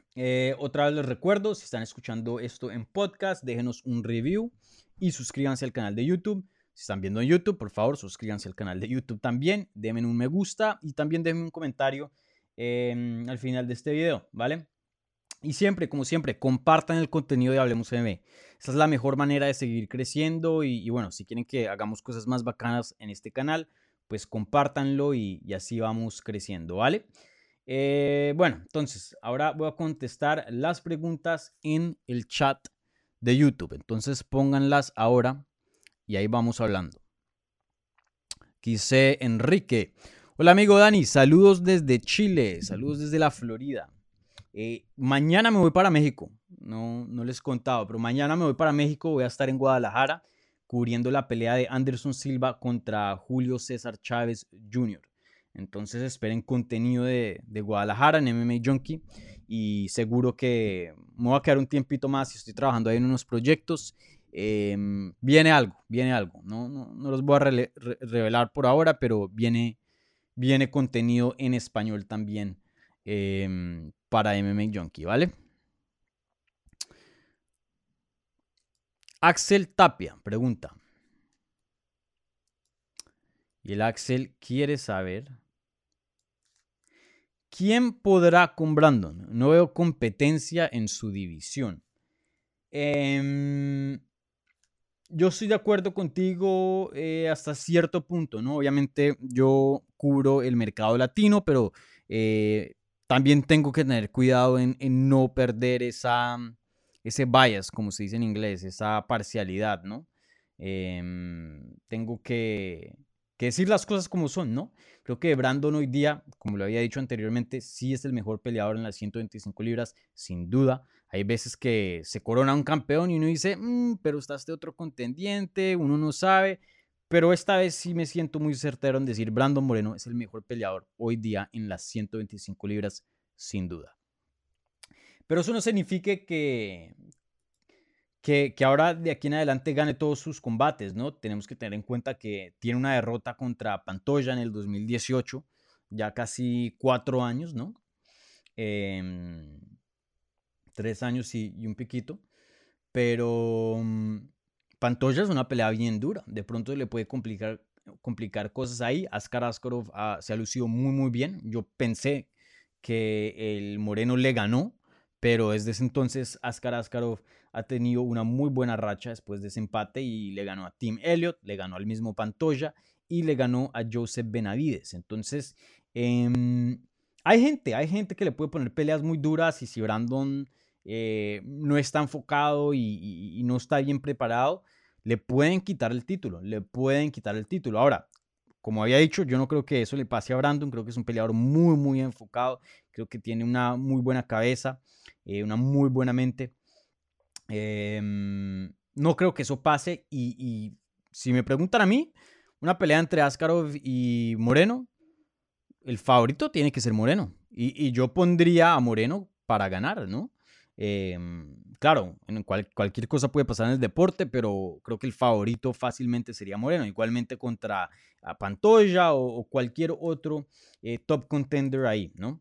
otra vez les recuerdo, si están escuchando esto en podcast, déjenos un review y suscríbanse al canal de YouTube. Si están viendo en YouTube, por favor, suscríbanse al canal de YouTube también. Denme un me gusta y también denme un comentario em, al final de este video, ¿vale? Y siempre, como siempre, compartan el contenido de Hablemos MB. Esa es la mejor manera de seguir creciendo y, bueno, si quieren que hagamos cosas más bacanas en este canal, pues compártanlo y, así vamos creciendo, ¿vale? Eh, bueno, entonces, ahora voy a contestar las preguntas en el chat de YouTube. Entonces pónganlas ahora y ahí vamos hablando. Quise Enrique. Hola amigo Dani, saludos desde Chile, saludos desde la Florida. Eh, mañana me voy para México, no, no les he contado, pero mañana me voy para México, voy a estar en Guadalajara cubriendo la pelea de Anderson Silva contra Julio César Chávez Jr. Entonces esperen contenido de, Guadalajara en MMA Junkie y seguro que me voy a quedar un tiempito más y estoy trabajando ahí en unos proyectos. Em, viene algo, viene algo. No, no, no los voy a revelar por ahora, pero viene, viene contenido en español también em, para MMA Junkie, ¿vale? Axel Tapia pregunta. Y el Axel quiere saber ¿Quién podrá con Brandon? No veo competencia en su división. Em, yo estoy de acuerdo contigo eh, hasta cierto punto, ¿no? Obviamente yo cubro el mercado latino, pero eh, también tengo que tener cuidado en, no perder esa, ese bias, como se dice en inglés, esa parcialidad, ¿no? Em, tengo que, que decir las cosas como son, ¿no? Creo que Brandon hoy día, como lo había dicho anteriormente, sí es el mejor peleador en las 125 libras, sin duda. Hay veces que se corona un campeón y uno dice, mm, pero está este otro contendiente, uno no sabe. Pero esta vez sí me siento muy certero en decir, Brandon Moreno es el mejor peleador hoy día en las 125 libras, sin duda. Pero eso no significa que, que, ahora de aquí en adelante gane todos sus combates, ¿no? Tenemos que tener en cuenta que tiene una derrota contra Pantoya en el 2018, ya casi cuatro años, ¿no? Em, tres años y, un piquito. Pero mm, Pantoya es una pelea bien dura. De pronto le puede complicar, complicar cosas ahí. Askar Askarov se ha lucido muy, muy bien. Yo pensé que el Moreno le ganó, pero desde ese entonces Askar Askarov ha tenido una muy buena racha después de ese empate y le ganó a Tim Elliott, le ganó al mismo Pantoya y le ganó a Joseph Benavides. Entonces, em, hay gente, hay gente que le puede poner peleas muy duras y si Brandon eh, no está enfocado y, no está bien preparado, le pueden quitar el título, le pueden quitar el título. Ahora, como había dicho, yo no creo que eso le pase a Brandon, creo que es un peleador muy, muy enfocado, creo que tiene una muy buena cabeza, eh, una muy buena mente. Em, no creo que eso pase y, si me preguntan a mí, una pelea entre Askarov y Moreno, el favorito tiene que ser Moreno. Y, yo pondría a Moreno para ganar, ¿no? Em, claro, cualquier cosa puede pasar en el deporte, pero creo que el favorito fácilmente sería Moreno. Igualmente contra Pantoya o, cualquier otro eh, top contender ahí, ¿no?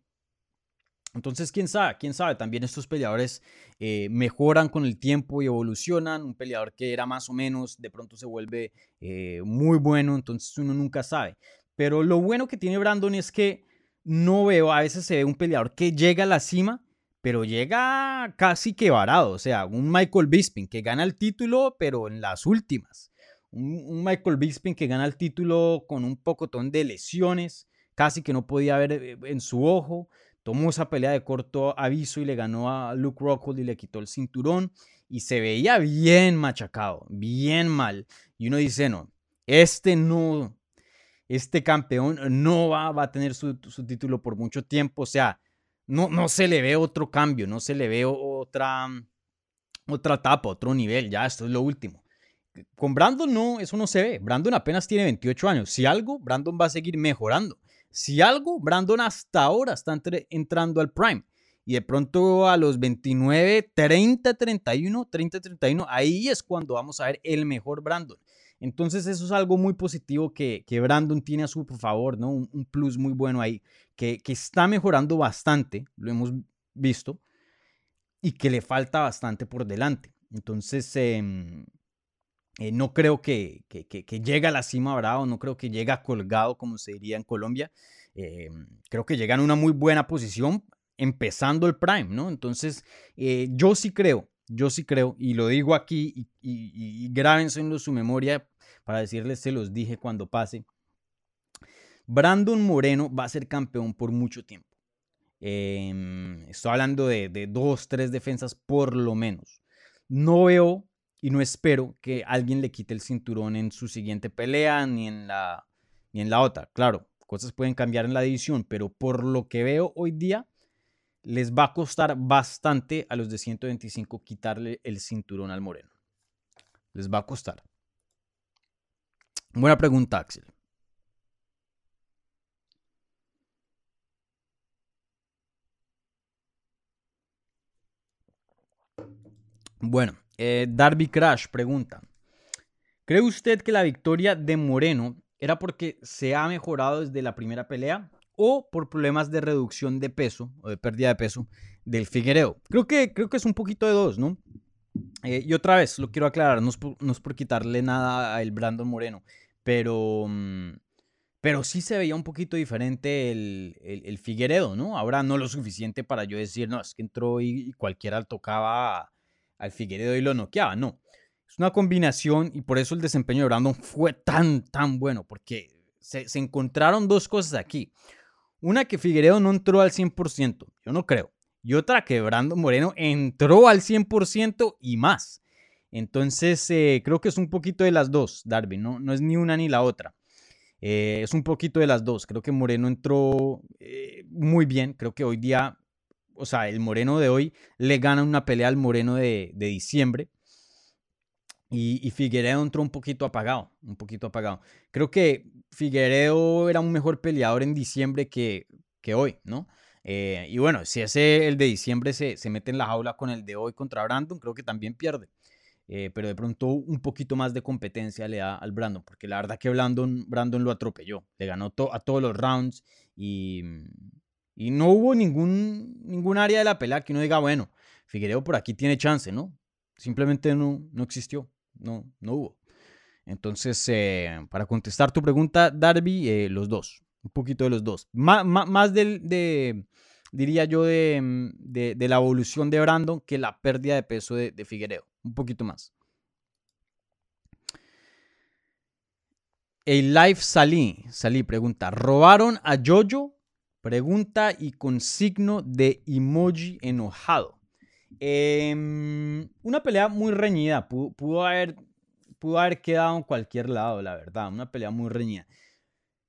Entonces, quién sabe, quién sabe, también estos peleadores eh, mejoran con el tiempo y evolucionan. Un peleador que era más o menos, de pronto se vuelve eh, muy bueno, entonces uno nunca sabe. Pero lo bueno que tiene Brandon es que no veo, a veces se ve un peleador que llega a la cima, pero llega casi que varado. O sea, un Michael Bisping que gana el título, pero en las últimas. Un, Michael Bisping que gana el título con un pocotón de lesiones, casi que no podía ver eh, en su ojo. Tomó esa pelea de corto aviso y le ganó a Luke Rockhold y le quitó el cinturón. Y se veía bien machacado, bien mal. Y uno dice, no, este no, este campeón no va, a tener su, título por mucho tiempo. O sea, no, no se le ve otro cambio, no se le ve otra, otra etapa, otro nivel. Ya, esto es lo último. Con Brandon no, eso no se ve. Brandon apenas tiene 28 años. Si algo, Brandon va a seguir mejorando. Si algo, Brandon hasta ahora está entrando al prime. Y de pronto a los 29, 30, 31, 30, 31, ahí es cuando vamos a ver el mejor Brandon. Entonces eso es algo muy positivo que, Brandon tiene a su favor, ¿no? Un, plus muy bueno ahí, que, está mejorando bastante, lo hemos visto, y que le falta bastante por delante. Entonces, em, eh, no creo que, que, llegue a la cima bravo, no creo que llegue colgado, como se diría en Colombia. Em, creo que llega en una muy buena posición, empezando el prime, ¿no? Entonces, eh, yo sí creo yo sí creo, y lo digo aquí, y, y, y grábense en su memoria para decirles, se los dije cuando pase. Brandon Moreno va a ser campeón por mucho tiempo. Em, estoy hablando de, de, dos, tres defensas por lo menos. No veo y no espero que alguien le quite el cinturón en su siguiente pelea ni en la, ni en la otra. Claro, cosas pueden cambiar en la división, pero por lo que veo hoy día, les va a costar bastante a los de 125 quitarle el cinturón al Moreno. Les va a costar. Buena pregunta, Axel. Bueno, eh, Darby Crash pregunta, ¿cree usted que la victoria de Moreno era porque se ha mejorado desde la primera pelea o por problemas de reducción de peso o de pérdida de peso del Figuereo. Creo que, creo que es un poquito de dos, ¿no? Eh, y otra vez, lo quiero aclarar, no es, por, quitarle nada a el Brandon Moreno, pero, mm, pero sí se veía un poquito diferente el, el, Figueredo, ¿no? Ahora no lo suficiente para yo decir, no, es que entró y, cualquiera tocaba al Figueredo y lo noqueaba, no. Es una combinación y por eso el desempeño de Brandon fue tan, tan bueno, porque se, se encontraron dos cosas aquí. Una que Figueredo no entró al 100%, yo no creo. Y otra que Brandon Moreno entró al 100% y más. Entonces, eh, creo que es un poquito de las dos, Darby, no, no es ni una ni la otra. Eh, es un poquito de las dos. Creo que Moreno entró eh, muy bien. Creo que hoy día, o sea, el Moreno de hoy le gana una pelea al Moreno de, diciembre. Y, y, Figueredo entró un poquito apagado, un poquito apagado. Creo que Figueredo era un mejor peleador en diciembre que, que hoy, ¿no? Eh, y bueno, si ese el de diciembre se, se, mete en la jaula con el de hoy contra Brandon, creo que también pierde. Eh, pero de pronto un poquito más de competencia le da al Brandon, porque la verdad que Brandon, Brandon lo atropelló, le ganó a todos los rounds y, y no hubo ningún, ningún área de la pelea que uno diga, bueno, Figueredo por aquí tiene chance, ¿no? Simplemente no, no existió no, no hubo. Entonces, eh, para contestar tu pregunta, Darby, eh, los dos, un poquito de los dos. más del, de, diría yo, mm, de, de, la evolución de Brandon que la pérdida de peso de, de Figueredo, un poquito más. El live salí, salí, pregunta, ¿robaron a Jojo Pregunta y con signo de emoji enojado. Em, una pelea muy reñida. Pudo, haber, pudo haber quedado en cualquier lado, la verdad. Una pelea muy reñida.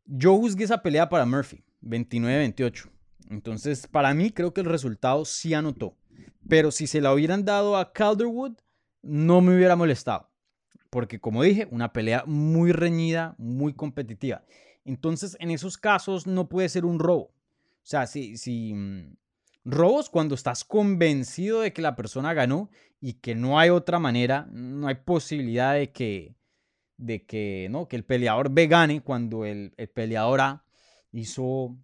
Yo juzgué esa pelea para Murphy, 29-28. Entonces, para mí, creo que el resultado sí anotó. Pero si se la hubieran dado a Calderwood, no me hubiera molestado. Porque, como dije, una pelea muy reñida, muy competitiva. Entonces, en esos casos no puede ser un robo. O sea, si, mm, robos cuando estás convencido de que la persona ganó y que no hay otra manera, no hay posibilidad de que, de que, ¿no? que el peleador B gane cuando el, el peleador A hizo,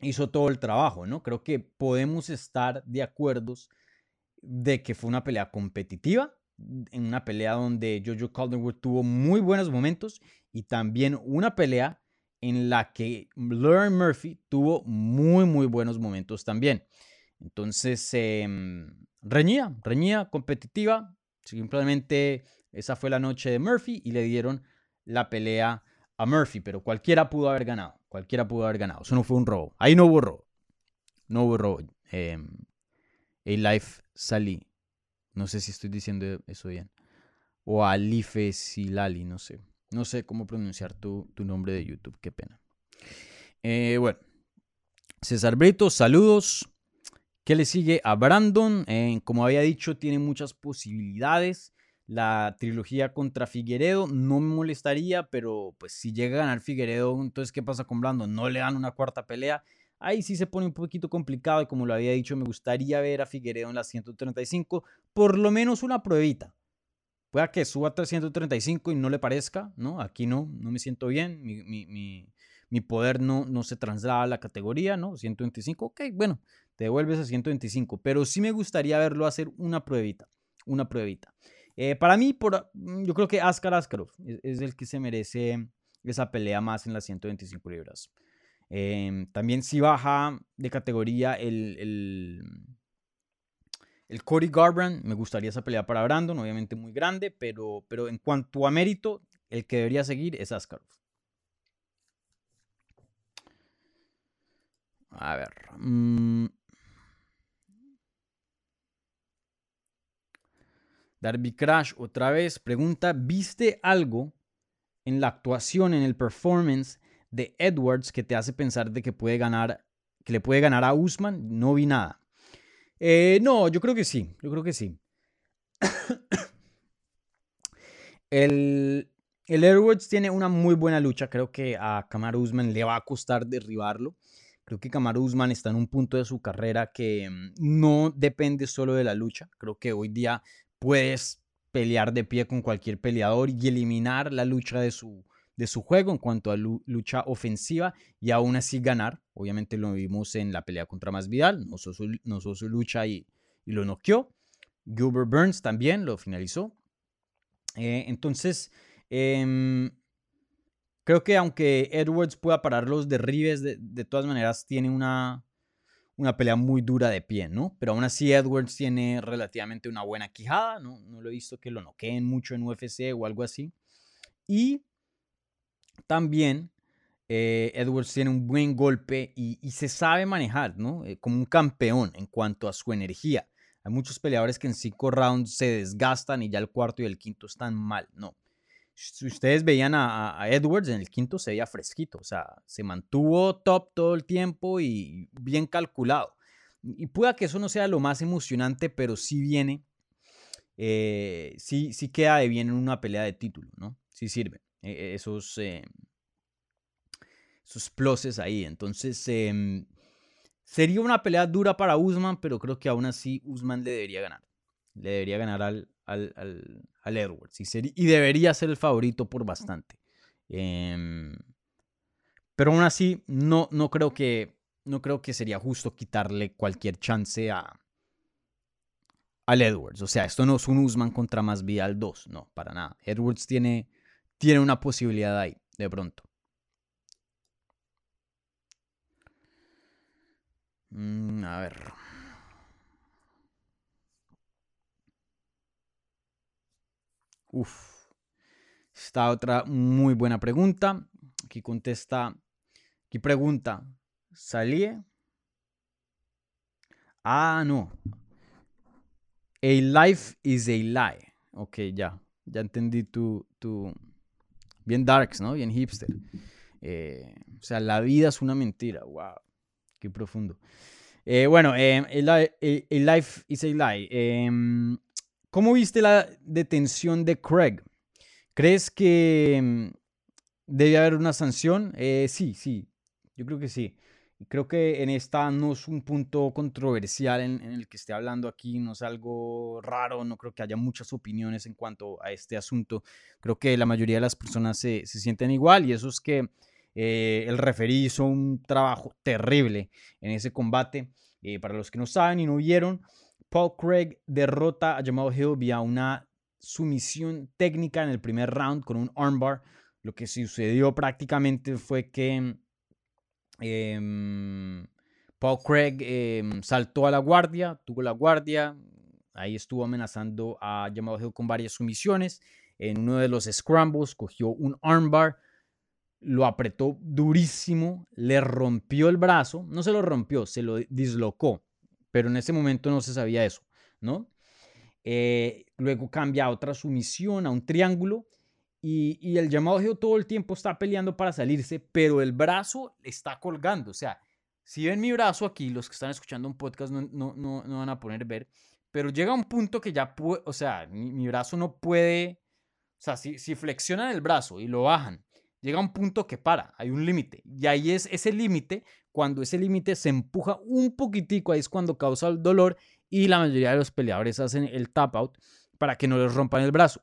hizo todo el trabajo, ¿no? Creo que podemos estar de acuerdo de que fue una pelea competitiva, en una pelea donde Jojo Calderwood tuvo muy buenos momentos y también una pelea en la que Lauren Murphy tuvo muy, muy buenos momentos también. Entonces, eh, reñía, reñía, competitiva. Simplemente esa fue la noche de Murphy y le dieron la pelea a Murphy, pero cualquiera pudo haber ganado. Cualquiera pudo haber ganado. Eso no fue un robo. Ahí no hubo robo. No hubo robo. Eh, A-Life Salí. No sé si estoy diciendo eso bien. O Alife Silali, no sé. No sé cómo pronunciar tu, nombre de YouTube, qué pena. Eh, bueno, César Brito, saludos. ¿Qué le sigue a Brandon? Eh, como había dicho, tiene muchas posibilidades. La trilogía contra Figueredo no me molestaría, pero pues si llega a ganar Figueredo, entonces ¿qué pasa con Brandon? No le dan una cuarta pelea. Ahí sí se pone un poquito complicado y como lo había dicho, me gustaría ver a Figueredo en la 135, por lo menos una pruebita. Pueda que suba a 335 y no le parezca, ¿no? Aquí no, no me siento bien, mi, poder no, no se traslada a la categoría, ¿no? 125, ok, bueno, te devuelves a 125, pero sí me gustaría verlo hacer una pruebita, una pruebita. Eh, para mí, por, yo creo que Askar Askarov es, el que se merece esa pelea más en las 125 libras. Em, también si baja de categoría el Cody Garbrandt, me gustaría esa pelea para Brandon, obviamente muy grande, pero, pero en cuanto a mérito, el que debería seguir es Askarov. A ver. Mm. Darby Crash otra vez pregunta, ¿viste algo en la actuación, en el performance de Edwards que te hace pensar de que puede ganar, que le puede ganar a Usman? No vi nada. Eh, no, yo creo que sí, yo creo que sí. el, el Edwards tiene una muy buena lucha, creo que a Kamaru Usman le va a costar derribarlo. Creo que Kamaru Usman está en un punto de su carrera que mm, no depende solo de la lucha. Creo que hoy día puedes pelear de pie con cualquier peleador y eliminar la lucha de su, de su juego en cuanto a lucha ofensiva y aún así ganar. Obviamente lo vimos en la pelea contra Masvidal, no su, su lucha y, lo noqueó. Gilbert Burns también lo finalizó. Eh, entonces, em, creo que aunque Edwards pueda parar los derribes, de, de todas maneras tiene una, una pelea muy dura de pie, ¿no? Pero aún así Edwards tiene relativamente una buena quijada, ¿no? No lo he visto que lo noqueen mucho en UFC o algo así. Y también eh, Edwards tiene un buen golpe y, se sabe manejar, ¿no? Eh, como un campeón en cuanto a su energía. Hay muchos peleadores que en cinco rounds se desgastan y ya el cuarto y el quinto están mal, ¿no? Si ustedes veían a, Edwards en el quinto se veía fresquito, o sea, se mantuvo top todo el tiempo y bien calculado. Y pueda que eso no sea lo más emocionante, pero sí viene, eh, sí, sí queda de bien en una pelea de título, ¿no? Sí sirve. E-, esos, eh, esos pluses ahí. Entonces, em, sería una pelea dura para Usman, pero creo que aún así Usman le debería ganar. Le debería ganar al, al, al, Edwards. Y, y, debería ser el favorito por bastante. Em, pero aún así, no, no, creo que, no creo que sería justo quitarle cualquier chance a, al Edwards. O sea, esto no es un Usman contra más Vidal 2. No, para nada. Edwards tiene tiene una posibilidad ahí, de pronto. Mm, a ver. Uf. Esta otra muy buena pregunta. Aquí contesta, aquí pregunta salía. Ah, no. A life is a lie. Ok, ya. Ya entendí tu, tu... Bien darks, ¿no? Bien hipster. Eh, o sea, la vida es una mentira. Wow. Qué profundo. Eh, bueno, eh, a, life is a lie. Em, ¿Cómo viste la detención de Craig? ¿Crees que em, debe haber una sanción? sí, sí. Yo creo que sí. Creo que en esta no es un punto controversial en, el que esté hablando aquí, no es algo raro, no creo que haya muchas opiniones en cuanto a este asunto. Creo que la mayoría de las personas se, sienten igual y eso es que eh, el referí hizo un trabajo terrible en ese combate. Eh, para los que no saben y no vieron, Paul Craig derrota a Jamal Hill vía una sumisión técnica en el primer round con un armbar. Lo que sucedió prácticamente fue que Em, Paul Craig em, saltó a la guardia, tuvo la guardia, ahí estuvo amenazando a Jamal Hill con varias sumisiones. En uno de los scrambles cogió un armbar, lo apretó durísimo, le rompió el brazo, no se lo rompió, se lo dislocó, pero en ese momento no se sabía eso, ¿no? Eh, luego cambia a otra sumisión, a un triángulo, y, el llamado Hill todo el tiempo está peleando para salirse, pero el brazo está colgando. O sea, si ven mi brazo aquí, los que están escuchando un podcast no, no, no, van a poner ver, pero llega un punto que ya o sea, mi, brazo no puede, o sea, si, si flexionan el brazo y lo bajan, llega un punto que para, hay un límite. Y ahí es ese límite, cuando ese límite se empuja un poquitico, ahí es cuando causa el dolor y la mayoría de los peleadores hacen el tap out para que no les rompan el brazo.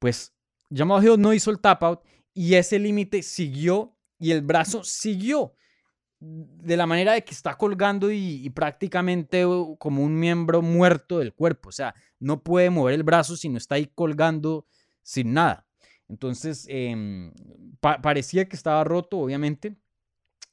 Pues Jamal no hizo el tap out y ese límite siguió y el brazo siguió de la manera de que está colgando y, prácticamente como un miembro muerto del cuerpo. O sea, no puede mover el brazo si no está ahí colgando sin nada. Entonces, em, parecía que estaba roto, obviamente.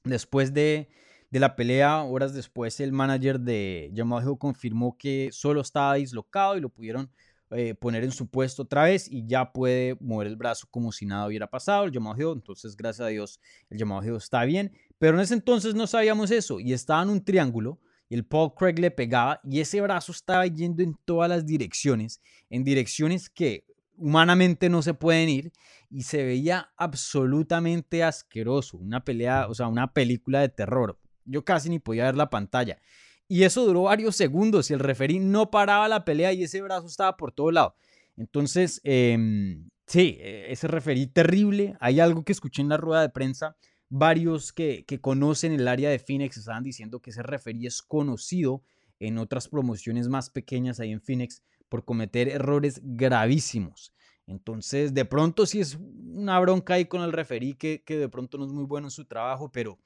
Después de, de, la pelea, horas después, el manager de Jamal confirmó que solo estaba dislocado y lo pudieron eh, poner en su puesto otra vez y ya puede mover el brazo como si nada hubiera pasado, el llamado entonces gracias a Dios el llamado está bien, pero en ese entonces no sabíamos eso y estaba en un triángulo y el Paul Craig le pegaba y ese brazo estaba yendo en todas las direcciones, en direcciones que humanamente no se pueden ir y se veía absolutamente asqueroso, una pelea, o sea, una película de terror. Yo casi ni podía ver la pantalla. Y eso duró varios segundos y el referí no paraba la pelea y ese brazo estaba por todo lado. Entonces, em, sí, e, ese referí terrible. Hay algo que escuché en la rueda de prensa. Varios que, que conocen el área de Phoenix estaban diciendo que ese referí es conocido en otras promociones más pequeñas ahí en Phoenix por cometer errores gravísimos. Entonces, de pronto sí es una bronca ahí con el referí que, que de pronto no es muy bueno en su trabajo, pero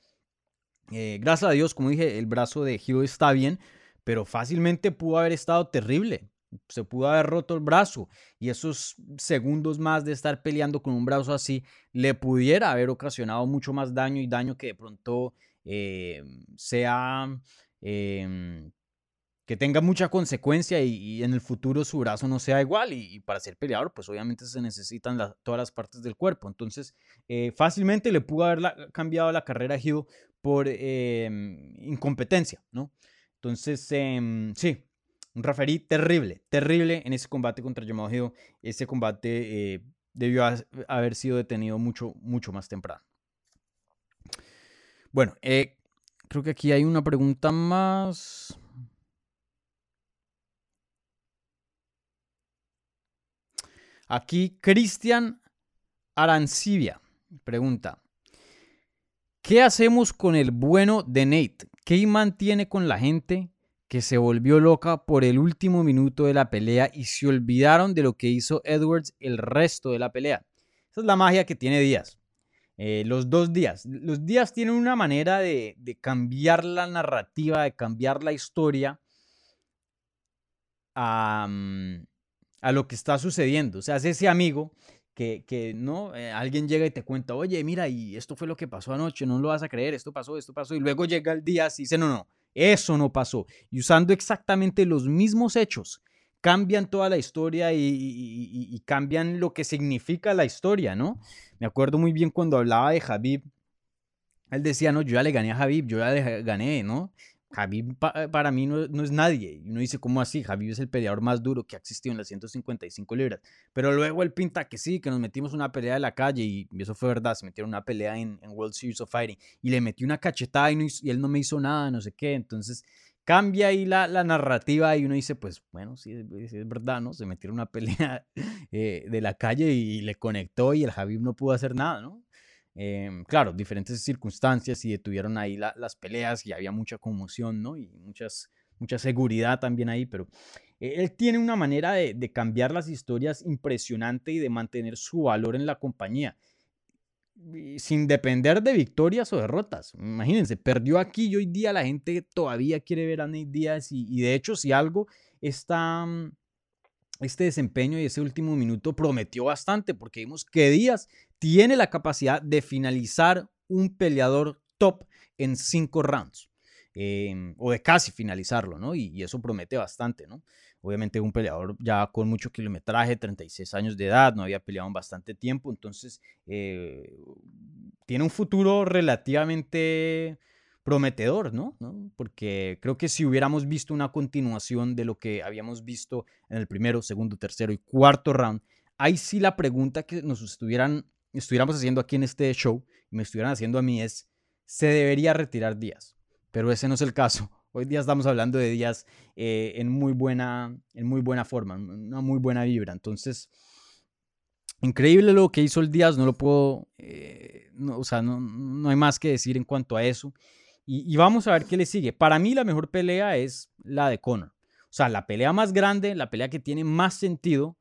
eh, gracias a Dios, como dije, el brazo de Hill está bien, pero fácilmente pudo haber estado terrible. Se pudo haber roto el brazo y esos segundos más de estar peleando con un brazo así le pudiera haber ocasionado mucho más daño y daño que de pronto eh, sea em, que tenga mucha consecuencia y, en el futuro su brazo no sea igual y, para ser peleador pues obviamente se necesitan todas las partes del cuerpo entonces eh, fácilmente le pudo haber cambiado la carrera a Hill por em, incompetencia, ¿no? Entonces, em, sí, un referí terrible, terrible en ese combate contra Jamal Hill. Ese combate eh, debió haber sido detenido mucho, mucho más temprano. Bueno, eh, creo que aquí hay una pregunta más. Aquí Cristian Arancibia pregunta, ¿Qué hacemos con el bueno de Nate? ¿Qué mantiene con la gente que se volvió loca por el último minuto de la pelea y se olvidaron de lo que hizo Edwards el resto de la pelea? Esa es la magia que tiene Díaz. Eh, los dos días. Los días tienen una manera de, cambiar la narrativa, de cambiar la historia a, a lo que está sucediendo. O sea, es ese amigo que, no, eh, alguien llega y te cuenta, oye, mira, y esto fue lo que pasó anoche, no lo vas a creer, esto pasó, esto pasó, y luego llega el día y dice, no, no, eso no pasó. Y usando exactamente los mismos hechos, cambian toda la historia y, cambian lo que significa la historia, ¿no? Me acuerdo muy bien cuando hablaba de Javib él decía, no, yo ya le gané a Javib, yo ya le gané, ¿no? Javib para mí no, no, es nadie. Y uno dice, ¿cómo así? Javib es el peleador más duro que ha existido en las 155 libras. Pero luego él pinta que sí, que nos metimos una pelea de la calle y eso fue verdad. Se metieron una pelea en, World Series of Fighting y le metió una cachetada y, y, él no me hizo nada, no sé qué. Entonces cambia ahí la, la narrativa y uno dice, pues bueno, sí, es verdad, ¿no? Se metieron una pelea eh, de la calle y, le conectó y el Javib no pudo hacer nada, ¿no? Em, claro, diferentes circunstancias y detuvieron ahí las peleas y había mucha conmoción, ¿no? Y muchas, mucha seguridad también ahí, pero él tiene una manera de, de, cambiar las historias impresionante y de mantener su valor en la compañía, sin depender de victorias o derrotas. Imagínense, perdió aquí y hoy día la gente todavía quiere ver a Nate Díaz y, y de hecho si algo está mm, este desempeño y ese último minuto prometió bastante porque vimos que Díaz tiene la capacidad de finalizar un peleador top en cinco rounds. Em, o de casi finalizarlo, ¿no? Y, eso promete bastante, ¿no? Obviamente un peleador ya con mucho kilometraje, 36 años de edad, no había peleado en bastante tiempo, entonces eh, tiene un futuro relativamente prometedor, ¿no? Porque creo que si hubiéramos visto una continuación de lo que habíamos visto en el primero, segundo, tercero y cuarto round, ahí sí la pregunta que nos estuvieran, estuviéramos haciendo aquí en este show y me estuvieran haciendo a mí es, ¿se debería retirar Díaz? Pero ese no es el caso. Hoy día estamos hablando de Díaz eh, en, muy buena, en muy buena forma, una muy buena vibra. Entonces, increíble lo que hizo el Díaz, no lo puedo, eh, o sea, no, no hay más que decir en cuanto a eso. Y, vamos a ver qué le sigue. Para mí la mejor pelea es la de Conor. O sea, la pelea más grande, la pelea que tiene más sentido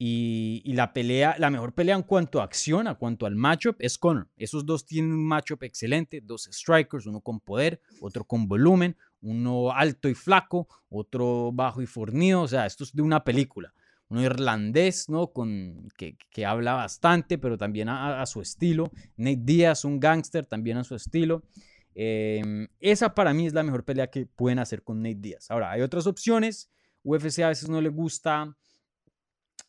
y, la pelea, la mejor pelea en cuanto a acción, a cuanto al matchup, es Conor. Esos dos tienen un matchup excelente, dos strikers, uno con poder, otro con volumen, uno alto y flaco, otro bajo y fornido. O sea, esto es de una película. Uno irlandés, ¿no? Con, que, que habla bastante, pero también a, a, su estilo. Nate Diaz, un gángster, también a su estilo. Em, esa para mí es la mejor pelea que pueden hacer con Nate Diaz. Ahora, hay otras opciones. UFC a veces no le gusta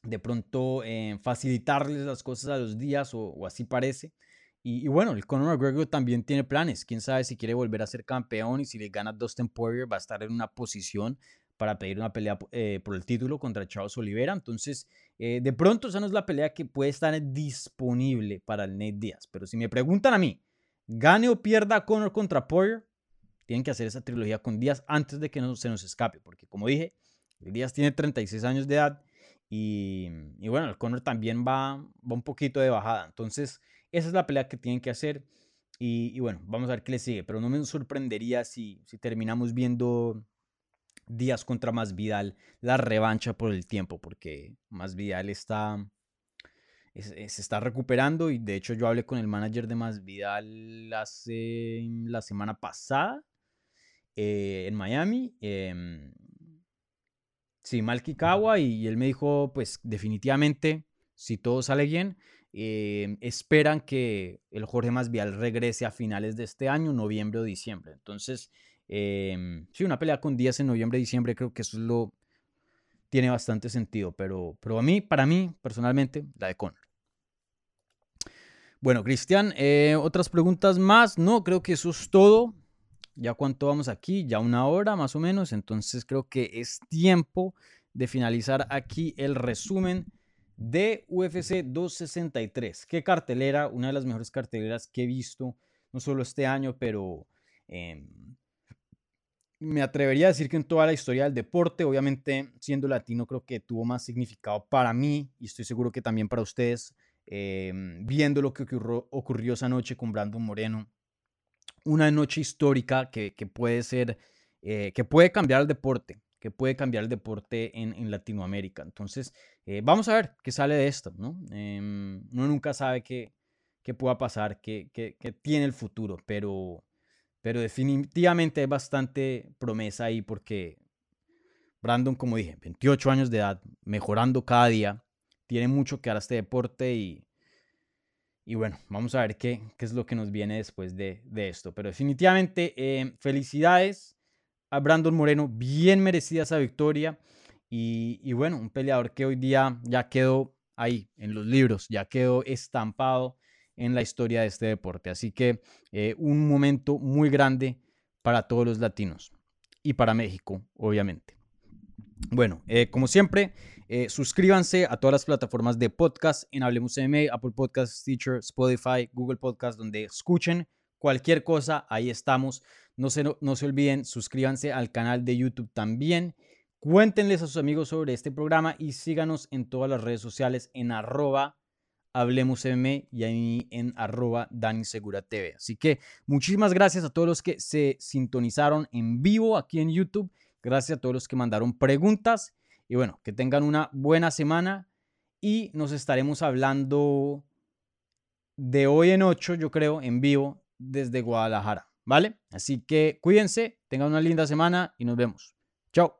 de pronto eh, facilitarles las cosas a los días o, así parece. Y, bueno, el Conor McGregor también tiene planes. Quién sabe si quiere volver a ser campeón y si le gana Dustin Poirier va a estar en una posición para pedir una pelea eh, por el título contra Charles Oliveira. Entonces, eh, de pronto esa no es la pelea que puede estar disponible para el Nate Diaz. Pero si me preguntan a mí, gane o pierda Conor contra Poirier, tienen que hacer esa trilogía con Díaz antes de que no se nos escape, porque como dije, Díaz tiene 36 años de edad y, bueno, el Conor también va, va un poquito de bajada. Entonces, esa es la pelea que tienen que hacer. Y, bueno, vamos a ver qué le sigue. Pero no me sorprendería si, si terminamos viendo Díaz contra Masvidal, la revancha por el tiempo, porque Masvidal está, se está recuperando y de hecho yo hablé con el manager de Masvidal hace la semana pasada eh, en Miami. Eh, sí, Malky Kawa y, él me dijo pues definitivamente si todo sale bien em, esperan que el Jorge Masvidal regrese a finales de este año, noviembre o diciembre. Entonces, eh, sí, una pelea con días en noviembre, diciembre, creo que eso es lo, tiene bastante sentido, pero, pero a mí, para mí, personalmente, la de Conor. Bueno, Cristian, eh, otras preguntas más. No, creo que eso es todo. Ya cuánto vamos aquí, ya una hora más o menos. Entonces creo que es tiempo de finalizar aquí el resumen de UFC 263. Qué cartelera, una de las mejores carteleras que he visto, no solo este año, pero em, me atrevería a decir que en toda la historia del deporte, obviamente siendo latino creo que tuvo más significado para mí y estoy seguro que también para ustedes Em, viendo lo que ocurrió, esa noche con Brandon Moreno. Una noche histórica que, puede ser, eh, que puede cambiar el deporte, que puede cambiar el deporte en, Latinoamérica. Entonces, eh, vamos a ver qué sale de esto, ¿no? Em, uno nunca sabe qué, qué pueda pasar, qué, qué, tiene el futuro, pero, pero definitivamente hay bastante promesa ahí porque Brandon, como dije, 28 años de edad, mejorando cada día, tiene mucho que dar este deporte y, y bueno, vamos a ver qué, qué es lo que nos viene después de, de esto. Pero definitivamente, eh, felicidades a Brandon Moreno, bien merecida esa victoria. Y, y, bueno, un peleador que hoy día ya quedó ahí en los libros, ya quedó estampado en la historia de este deporte. Así que eh, un momento muy grande para todos los latinos y para México, obviamente. Bueno, eh, como siempre, eh, suscríbanse a todas las plataformas de podcast en Hablemos MMA, Apple Podcasts, Teacher, Spotify, Google Podcast, donde escuchen cualquier cosa, ahí estamos. No se, no se olviden, suscríbanse al canal de YouTube también. Cuéntenles a sus amigos sobre este programa y síganos en todas las redes sociales en arroba Hablemos MM y ahí en arroba Dani Segura TV. Así que muchísimas gracias a todos los que se sintonizaron en vivo aquí en YouTube. Gracias a todos los que mandaron preguntas. Y bueno, que tengan una buena semana y nos estaremos hablando de hoy en 8, yo creo, en vivo desde Guadalajara. ¿Vale? Así que cuídense, tengan una linda semana y nos vemos. Chao.